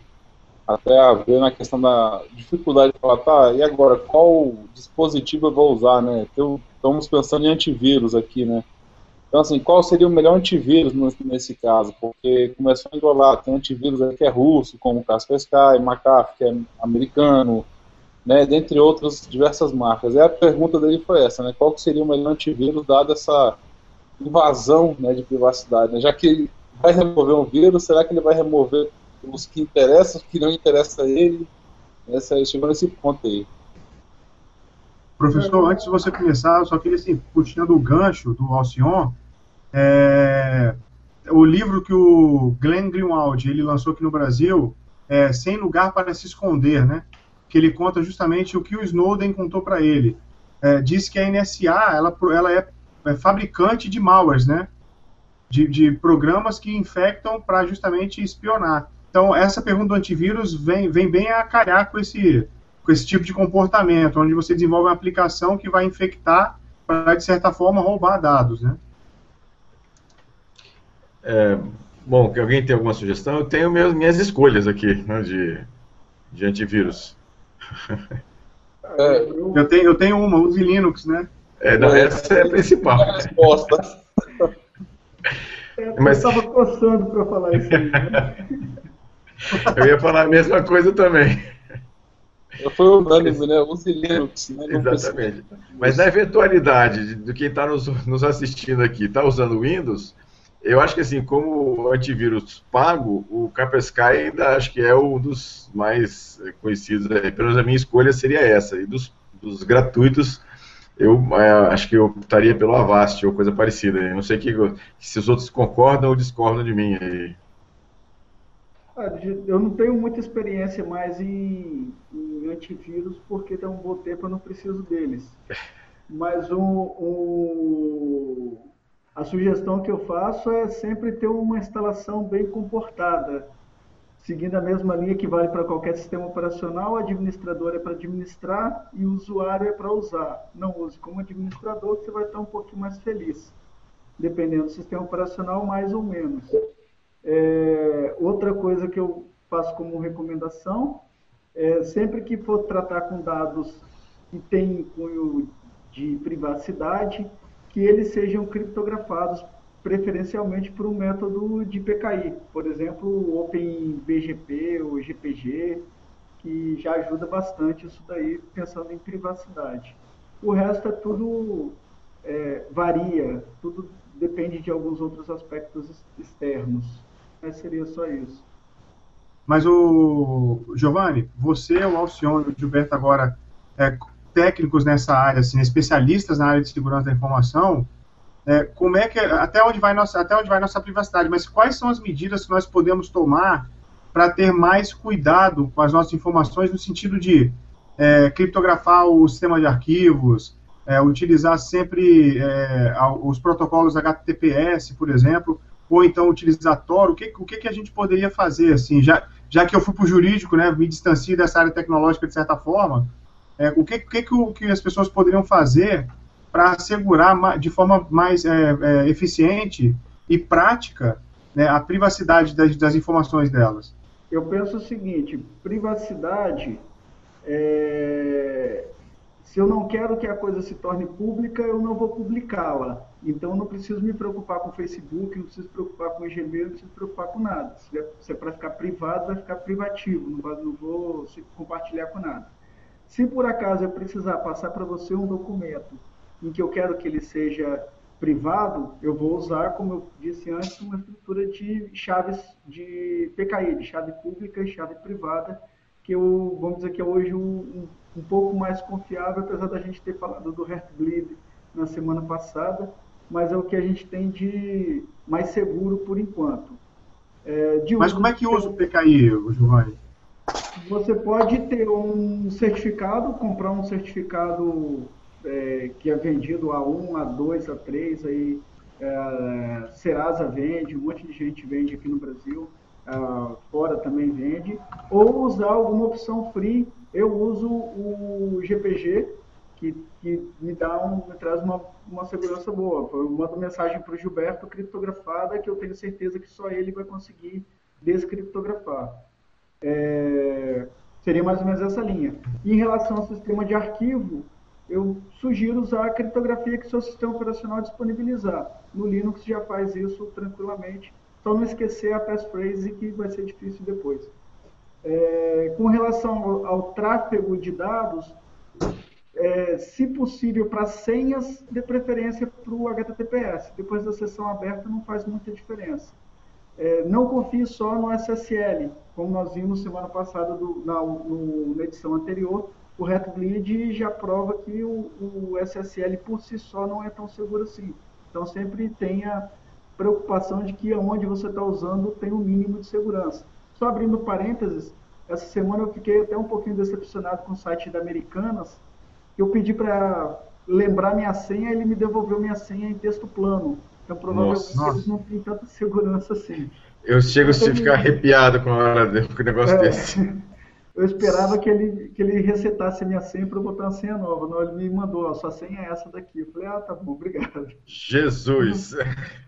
até a ver na questão da dificuldade de falar, tá, e agora, qual dispositivo eu vou usar, né? Então, estamos pensando em antivírus aqui, né? Então, assim, qual seria o melhor antivírus nesse caso? Porque começou a enrolar, tem antivírus que é russo, como Kaspersky, McAfee, que é americano, né, dentre outras diversas marcas. E a pergunta dele foi essa, né? Qual seria o melhor antivírus dado essa invasão né, de privacidade? Né? Já que vai remover um vírus, será que ele vai remover os que interessam, os que não interessam a ele. Essa, chegou nesse ponto aí. Professor, antes de você começar, eu só queria, assim, puxando o gancho do Alcion, é, o livro que o Glenn Greenwald ele lançou aqui no Brasil, é Sem Lugar para Se Esconder, né? Que ele conta justamente o que o Snowden contou para ele. É, diz que a NSA ela, ela é, é fabricante de malwares, né? De, de programas que infectam para justamente espionar. Então, essa pergunta do antivírus vem, vem bem a calhar com esse, com esse tipo de comportamento, onde você desenvolve uma aplicação que vai infectar para, de certa forma, roubar dados, né? É, bom, que alguém tem alguma sugestão? Eu tenho meus, minhas escolhas aqui né, de, de antivírus. É, eu, tenho, eu tenho uma, use Linux, né? É, não, essa é a principal. É a resposta. Eu Mas... estava coçando para falar isso aí. Né? Eu ia falar a mesma coisa também. Fui unânime, né? Use Linux. Né? Exatamente. Mas na eventualidade de quem está nos, nos, assistindo aqui está usando Windows, eu acho que assim, como antivírus pago, o Kaspersky ainda acho que é um dos mais conhecidos. Pelo menos a minha escolha seria essa. E dos, dos gratuitos, eu é, acho que eu optaria pelo Avast ou coisa parecida. Eu não sei que, se os outros concordam ou discordam de mim. Aí. Eu não tenho muita experiência mais em, em antivírus porque tem um bom tempo eu não preciso deles. Mas o, o, a sugestão que eu faço é sempre ter uma instalação bem comportada, seguindo a mesma linha que vale para qualquer sistema operacional, o administrador é para administrar e o usuário é para usar. Não use como administrador que você vai estar um pouquinho mais feliz, dependendo do sistema operacional, mais ou menos. É, outra coisa que eu faço como recomendação é sempre que for tratar com dados que têm cunho de privacidade, que eles sejam criptografados preferencialmente por um método de PKI, por exemplo, o OpenBGP ou GPG, que já ajuda bastante isso daí, pensando em privacidade. O resto é tudo é, varia, tudo depende de alguns outros aspectos externos. Mas seria só isso. Mas o Giovanni, você, o Alcione o Gilberto agora é, técnicos nessa área, assim, especialistas na área de segurança da informação, é, como é que até onde vai nossa até onde vai nossa privacidade? Mas quais são as medidas que nós podemos tomar para ter mais cuidado com as nossas informações no sentido de é, criptografar o sistema de arquivos, é, utilizar sempre é, os protocolos HTTPS, por exemplo, ou então utilizatório, o que, o que, que a gente poderia fazer, assim, já, já que eu fui para o jurídico, né, me distancio dessa área tecnológica de certa forma, é, o que, que, que, que as pessoas poderiam fazer para assegurar de forma mais é, é, eficiente e prática né, a privacidade das, das informações delas? Eu penso o seguinte, privacidade é, se eu não quero que a coisa se torne pública, eu não vou publicá-la. Então, não preciso me preocupar com o Facebook, não preciso me preocupar com o Gmail, não preciso me preocupar com nada. Se é para ficar privado, vai ficar privativo, não, vai, não vou compartilhar com nada. Se por acaso eu precisar passar para você um documento em que eu quero que ele seja privado, eu vou usar, como eu disse antes, uma estrutura de chaves de PKI, de chave pública e chave privada, que eu, vamos dizer que é hoje um, um pouco mais confiável, apesar da gente ter falado do Heartbleed na semana passada, mas é o que a gente tem de mais seguro por enquanto. É, Mas como é que usa o PKI, Giovanni? Você pode ter um certificado, comprar um certificado é, que é vendido a 1, a 2, a 3, aí é, Serasa vende, um monte de gente vende aqui no Brasil, é, fora também vende, ou usar alguma opção free. Eu uso o GPG, que, que me dá um, me traz uma, uma segurança boa. Eu mando mensagem para o Gilberto criptografada que eu tenho certeza que só ele vai conseguir descriptografar. É, seria mais ou menos essa linha. Em relação ao sistema de arquivo, eu sugiro usar a criptografia que seu sistema operacional disponibilizar. No Linux já faz isso tranquilamente. Só não esquecer a passphrase que vai ser difícil depois. É, com relação ao, ao, tráfego de dados, é, se possível para senhas, de preferência para o HTTPS. Depois da sessão aberta não faz muita diferença. É, não confie só no SSL, como nós vimos semana passada do, na, no, na edição anterior, o RetroBleed já prova que o, o, SSL por si só não é tão seguro assim. Então sempre tenha preocupação de que onde você está usando tem um mínimo de segurança. Só abrindo parênteses, essa semana eu fiquei até um pouquinho decepcionado com o site da Americanas. Eu pedi para lembrar minha senha, ele me devolveu minha senha em texto plano. Então provavelmente Nossa. eles não têm tanta segurança assim. Eu chego então, a ficar arrepiado com a hora com um negócio é, desse. eu esperava que ele, que ele resetasse a minha senha para eu botar uma senha nova. Não, ele me mandou, ó, sua senha é essa daqui. Eu falei, ah, tá bom, obrigado. Jesus!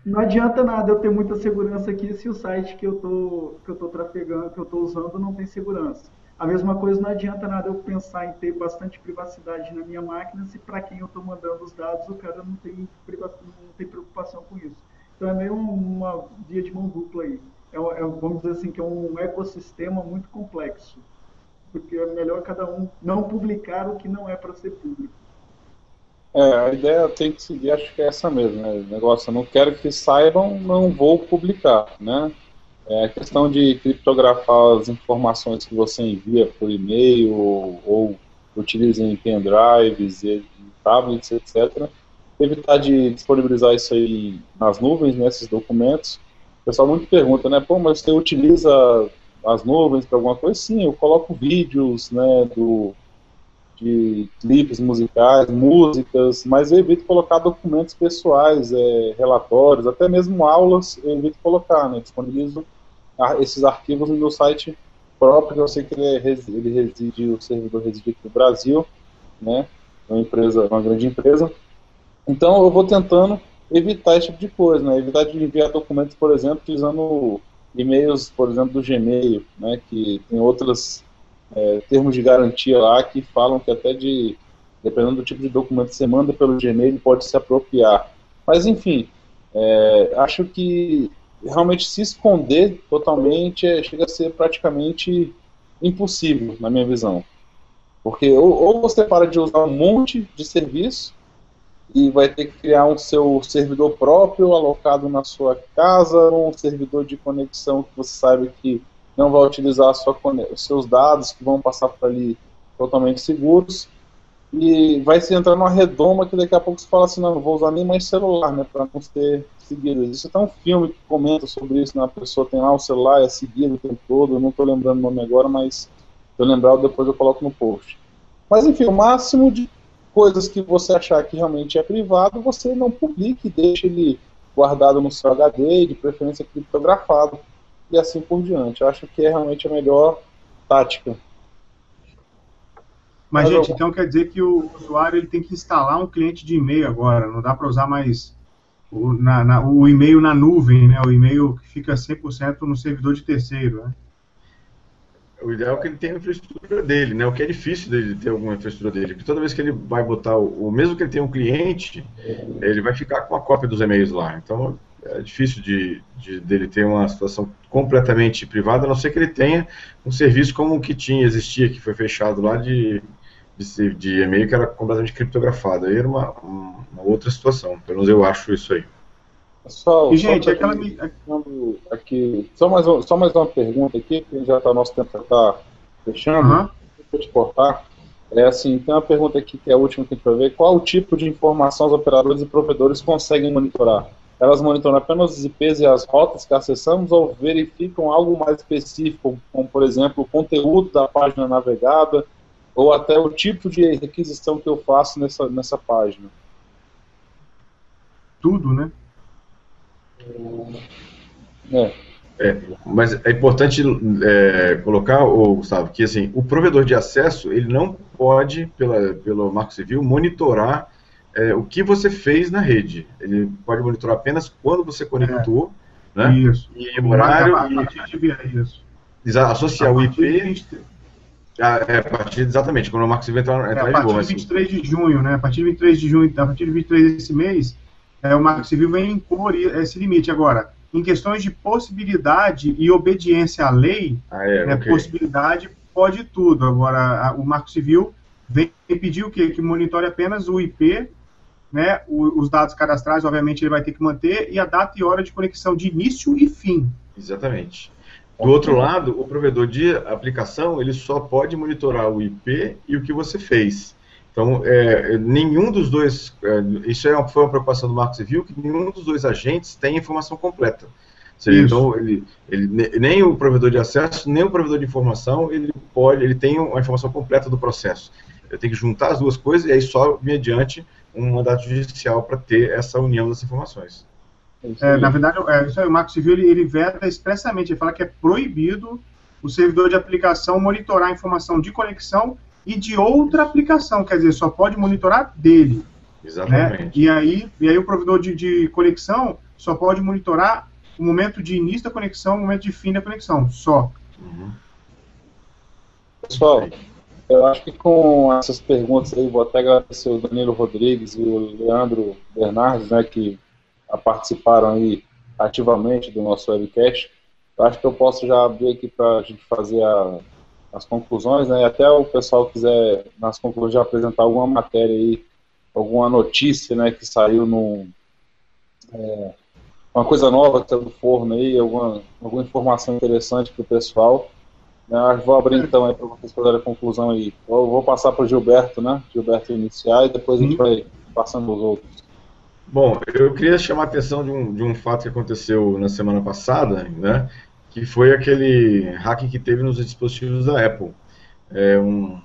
Não, não adianta nada eu ter muita segurança aqui se o site que eu tô, que eu tô trafegando, que eu tô usando não tem segurança. A mesma coisa não adianta nada eu pensar em ter bastante privacidade na minha máquina se para quem eu estou mandando os dados o cara não tem, não tem preocupação com isso. Então é meio uma via de mão dupla aí. É, é, vamos dizer assim que é um ecossistema muito complexo porque é melhor cada um não publicar o que não é para ser público. É, a ideia tem que seguir, acho que é essa mesmo, né? O negócio, eu não quero que saibam, não vou publicar, né? É a questão de criptografar as informações que você envia por e-mail ou, ou utiliza em pendrives tablets, etc. Evitar de disponibilizar isso aí nas nuvens, nesses né, documentos. O pessoal muito pergunta, né? Pô, mas você utiliza as nuvens para alguma coisa, sim, eu coloco vídeos, né, do, de clipes musicais, músicas, mas eu evito colocar documentos pessoais, é, relatórios, até mesmo aulas, eu evito colocar, né, disponibilizo esses arquivos no meu site próprio, que eu sei que ele, é, ele reside, o servidor reside aqui no Brasil, né, uma empresa, uma grande empresa, então eu vou tentando evitar esse tipo de coisa, né, evitar de enviar documentos, por exemplo, utilizando e-mails, por exemplo, do Gmail, né, que tem outros é, termos de garantia lá que falam que até de, dependendo do tipo de documento que você manda pelo Gmail, pode se apropriar. Mas, enfim, é, acho que realmente se esconder totalmente é, chega a ser praticamente impossível, na minha visão. Porque ou, ou você para de usar um monte de serviço, e vai ter que criar um seu servidor próprio alocado na sua casa, um servidor de conexão que você sabe que não vai utilizar sua, os seus dados que vão passar por ali totalmente seguros e vai se entrar numa redoma que daqui a pouco você fala assim, não, não vou usar nem mais celular, né, para não ter seguido. Existe até um filme que comenta sobre isso, né, a pessoa tem lá o celular, é seguido o tempo todo, eu não estou lembrando o nome agora, mas se eu lembrar depois eu coloco no post. Mas enfim, o máximo de coisas que você achar que realmente é privado, você não publique, deixe ele guardado no seu HD, de preferência criptografado, e assim por diante. Eu acho que é realmente a melhor tática. Mas, Mas gente, eu... então quer dizer que o usuário ele tem que instalar um cliente de e-mail agora, não dá para usar mais o, na, na, o e-mail na nuvem, né? o e-mail que fica 100% no servidor de terceiro. Né? O ideal é que ele tenha a infraestrutura dele, né? O que é difícil dele ter alguma infraestrutura dele, porque toda vez que ele vai botar o, o mesmo que ele tenha um cliente, ele vai ficar com a cópia dos e-mails lá. Então é difícil de, de dele ter uma situação completamente privada, a não ser que ele tenha um serviço como o que tinha, existia, que foi fechado lá de, de, de e-mail que era completamente criptografado. Aí era uma, uma outra situação. Pelo menos eu acho isso aí. Pessoal, e, gente, só aquela... aqui, só, mais, só mais uma pergunta aqui, que já está nosso tempo já está fechando. Uhum. Vou te cortar. É assim, tem uma pergunta aqui que é a última que a gente vai ver. Qual o tipo de informação os operadores e provedores conseguem monitorar? elas monitoram apenas os IPs e as rotas que acessamos ou verificam algo mais específico, como, por exemplo, o conteúdo da página navegada ou até o tipo de requisição que eu faço nessa, nessa página? Tudo, né? É. É, mas é importante é, colocar, ô, Gustavo, que assim, o provedor de acesso ele não pode, pela, pelo Marco Civil, monitorar é, o que você fez na rede. Ele pode monitorar apenas quando você conectou, é. né? Isso. E o horário. A de isso. Associar o IP. Ah, é, a partir, exatamente, quando o Marco Civil entrar, entrar é, a partir de 23 assim. de junho, né? A partir de 23 de junho, a partir de 23 desse mês, é, o Marco Civil vem impor esse limite. Agora, em questões de possibilidade e obediência à lei, ah, é, né, okay. possibilidade pode tudo. Agora, a, o Marco Civil vem pedir o quê? Que monitore apenas o IP, né, o, os dados cadastrais, obviamente, ele vai ter que manter, e a data e hora de conexão de início e fim. Exatamente. Do outro lado, o provedor de aplicação, ele só pode monitorar o IP e o que você fez. Então, é, nenhum dos dois, é, isso é uma, foi uma preocupação do Marco Civil, que nenhum dos dois agentes tem informação completa. Seja, então, ele, ele, nem o provedor de acesso, nem o provedor de informação, ele pode, ele tem a informação completa do processo. Eu tenho que juntar as duas coisas e aí só mediante um mandato judicial para ter essa união das informações. É, na verdade, é, isso aí, o Marco Civil ele, ele veta expressamente, ele fala que é proibido o servidor de aplicação monitorar a informação de conexão e de outra aplicação, quer dizer, só pode monitorar dele. Exatamente. Né? E, aí, e aí o provedor de, de conexão só pode monitorar o momento de início da conexão, o momento de fim da conexão, só. Uhum. Pessoal, eu acho que com essas perguntas aí, vou até agradecer o Danilo Rodrigues e o Leandro Bernardes, né, que participaram aí ativamente do nosso webcast. Eu acho que eu posso já abrir aqui para a gente fazer a, as conclusões, né? E até o pessoal quiser, nas conclusões, já apresentar alguma matéria aí, alguma notícia, né, que saiu num. É, uma coisa nova que saiu do forno aí, alguma, alguma informação interessante para o pessoal. Né? Vou abrir então aí para vocês fazerem a conclusão aí. Eu vou passar para o Gilberto, né? Gilberto iniciar e depois a gente vai passando os outros. Bom, eu queria chamar a atenção de um, de um fato que aconteceu na semana passada, né? Que foi aquele hacking que teve nos dispositivos da Apple. É um,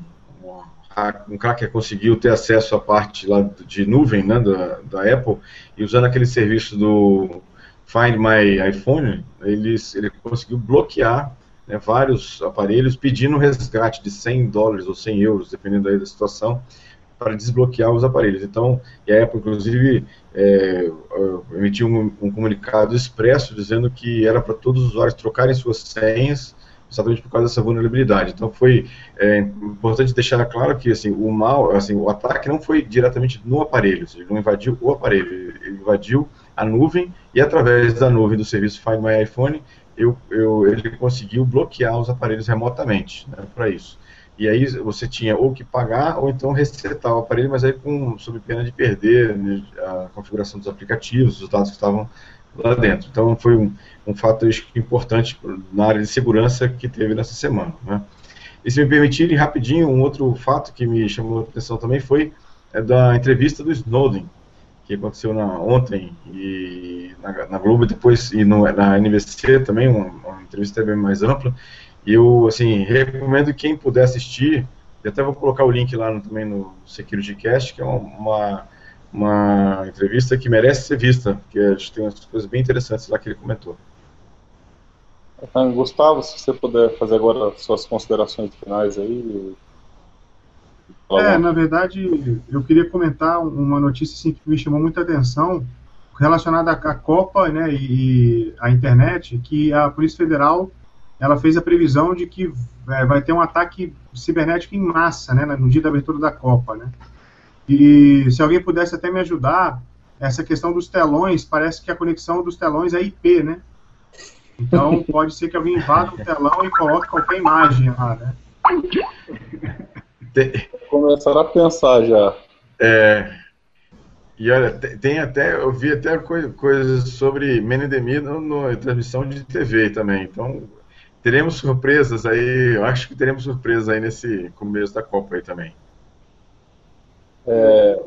um conseguiu ter acesso à parte lá de nuvem né, da, da Apple e usando aquele serviço do Find My iPhone, ele, ele conseguiu bloquear né, vários aparelhos pedindo resgate de 100 dólares ou 100 euros, dependendo aí da situação, para desbloquear os aparelhos. Então, e a Apple, inclusive, é, emitiu um, um, comunicado expresso dizendo que era para todos os usuários trocarem suas senhas, exatamente por causa dessa vulnerabilidade. Então, foi é, importante deixar claro que assim, o mal, assim, o ataque não foi diretamente no aparelho, seja, não invadiu o aparelho, ele invadiu a nuvem e através da nuvem do serviço Find My iPhone, eu, eu, ele conseguiu bloquear os aparelhos remotamente né, para isso. E aí você tinha ou que pagar ou então resetar o aparelho, mas aí com, sob pena de perder né, a configuração dos aplicativos, os dados que estavam lá dentro. Então foi um, um fato importante na área de segurança que teve nessa semana. Né? E se me permitirem, rapidinho, um outro fato que me chamou a atenção também foi é, da entrevista do Snowden, que aconteceu na, ontem e na, na Globo depois e no, na NBC também, uma, uma entrevista bem mais ampla, eu, assim, recomendo quem puder assistir, e até vou colocar o link lá no, também no SecurityCast, que é uma, uma entrevista que merece ser vista, porque a gente tem umas coisas bem interessantes lá que ele comentou. Então, Gustavo, se você puder fazer agora suas considerações finais aí. É, na verdade, eu queria comentar uma notícia assim, que me chamou muita atenção relacionada à Copa né, e à internet, que a Polícia Federal ela fez a previsão de que é, vai ter um ataque cibernético em massa, né, no dia da abertura da Copa, né? E se alguém pudesse até me ajudar, essa questão dos telões, parece que a conexão dos telões é IP, né? Então pode ser que alguém invada o telão e coloque qualquer imagem lá, né? Começaram a pensar já. É, e olha, tem até, eu vi até coisas sobre Menedemi no, no transmissão de TV também. Então, teremos surpresas aí, eu acho que teremos surpresas aí nesse começo da Copa aí também. É,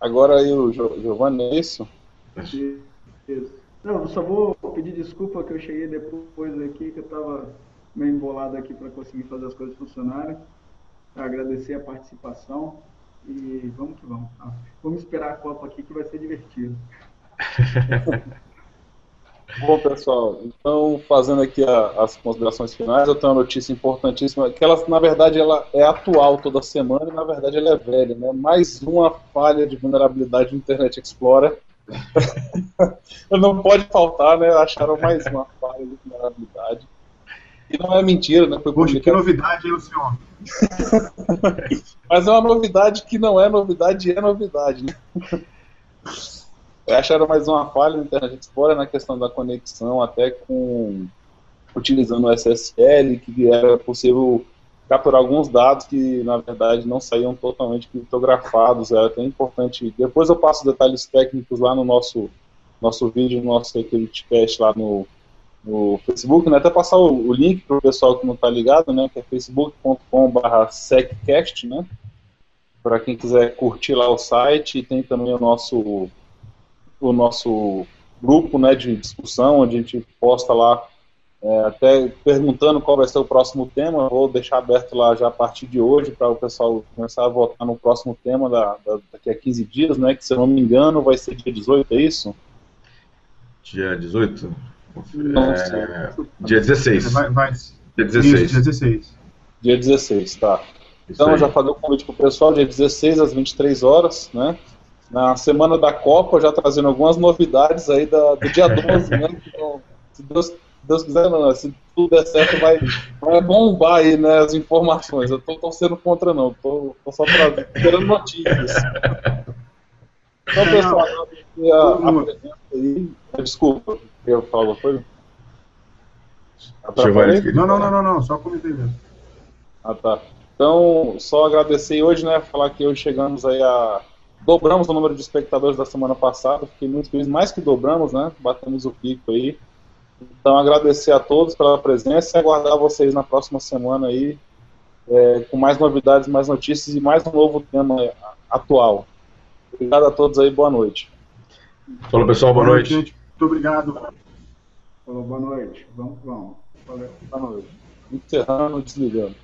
agora aí o Giovanni, é isso? Isso. Não, só vou pedir desculpa que eu cheguei depois aqui, que eu estava meio embolado aqui para conseguir fazer as coisas funcionarem. Agradecer a participação e vamos que vamos. Tá? Vamos esperar a Copa aqui que vai ser divertido. Bom, pessoal, então fazendo aqui a, as considerações finais, eu tenho uma notícia importantíssima, que ela, na verdade, ela é atual toda semana e, na verdade, ela é velha, né? Mais uma falha de vulnerabilidade no Internet Explorer. não pode faltar, né? Acharam mais uma falha de vulnerabilidade. E não é mentira, né? Foi Poxa, que novidade, hein, senhor? Mas é uma novidade que não é novidade é novidade, né? Acharam mais uma falha no Internet Explorer na questão da conexão, até com utilizando o SSL, que era possível capturar alguns dados que na verdade não saíam totalmente criptografados. Era até importante. Depois eu passo detalhes técnicos lá no nosso nosso vídeo, no nosso Securitycast lá no, no Facebook, né? Até passar o, o link para o pessoal que não está ligado, né? Que é facebook.com/seccast, né? Para quem quiser curtir lá o site, tem também o nosso o nosso grupo né, de discussão, onde a gente posta lá é, até perguntando qual vai ser o próximo tema. Vou deixar aberto lá já a partir de hoje para o pessoal começar a votar no próximo tema da, da, daqui a 15 dias, né? Que se eu não me engano vai ser dia 18, é isso? Dia 18? É, dia 16. Vai, vai. Dia 16. Isso, dia 16. Dia 16, tá. Então já falei o convite para o pessoal, dia 16 às 23 horas, né? Na semana da Copa, já trazendo algumas novidades aí da, do dia 12, né? Então, se Deus, Deus quiser, não, se tudo der certo, vai, vai bombar aí, né, as informações. Eu tô torcendo contra, não, tô, tô só trazendo, esperando notícias. Então, pessoal, a, a presença aí. Desculpa, eu falo alguma coisa? Não, não, não, não, não, só comentei mesmo. Ah, tá. Então, só agradecer hoje, né, falar que hoje chegamos aí a Dobramos o número de espectadores da semana passada, fiquei muito feliz, mais que dobramos, né? Batemos o pico aí. Então, agradecer a todos pela presença e aguardar vocês na próxima semana aí, é, com mais novidades, mais notícias e mais um novo tema atual. Obrigado a todos aí, boa noite. Falou, pessoal, boa, boa noite. noite. Muito obrigado. Falou, boa noite. Vamos, vamos. Valeu. Boa noite. Encerrando, desligando.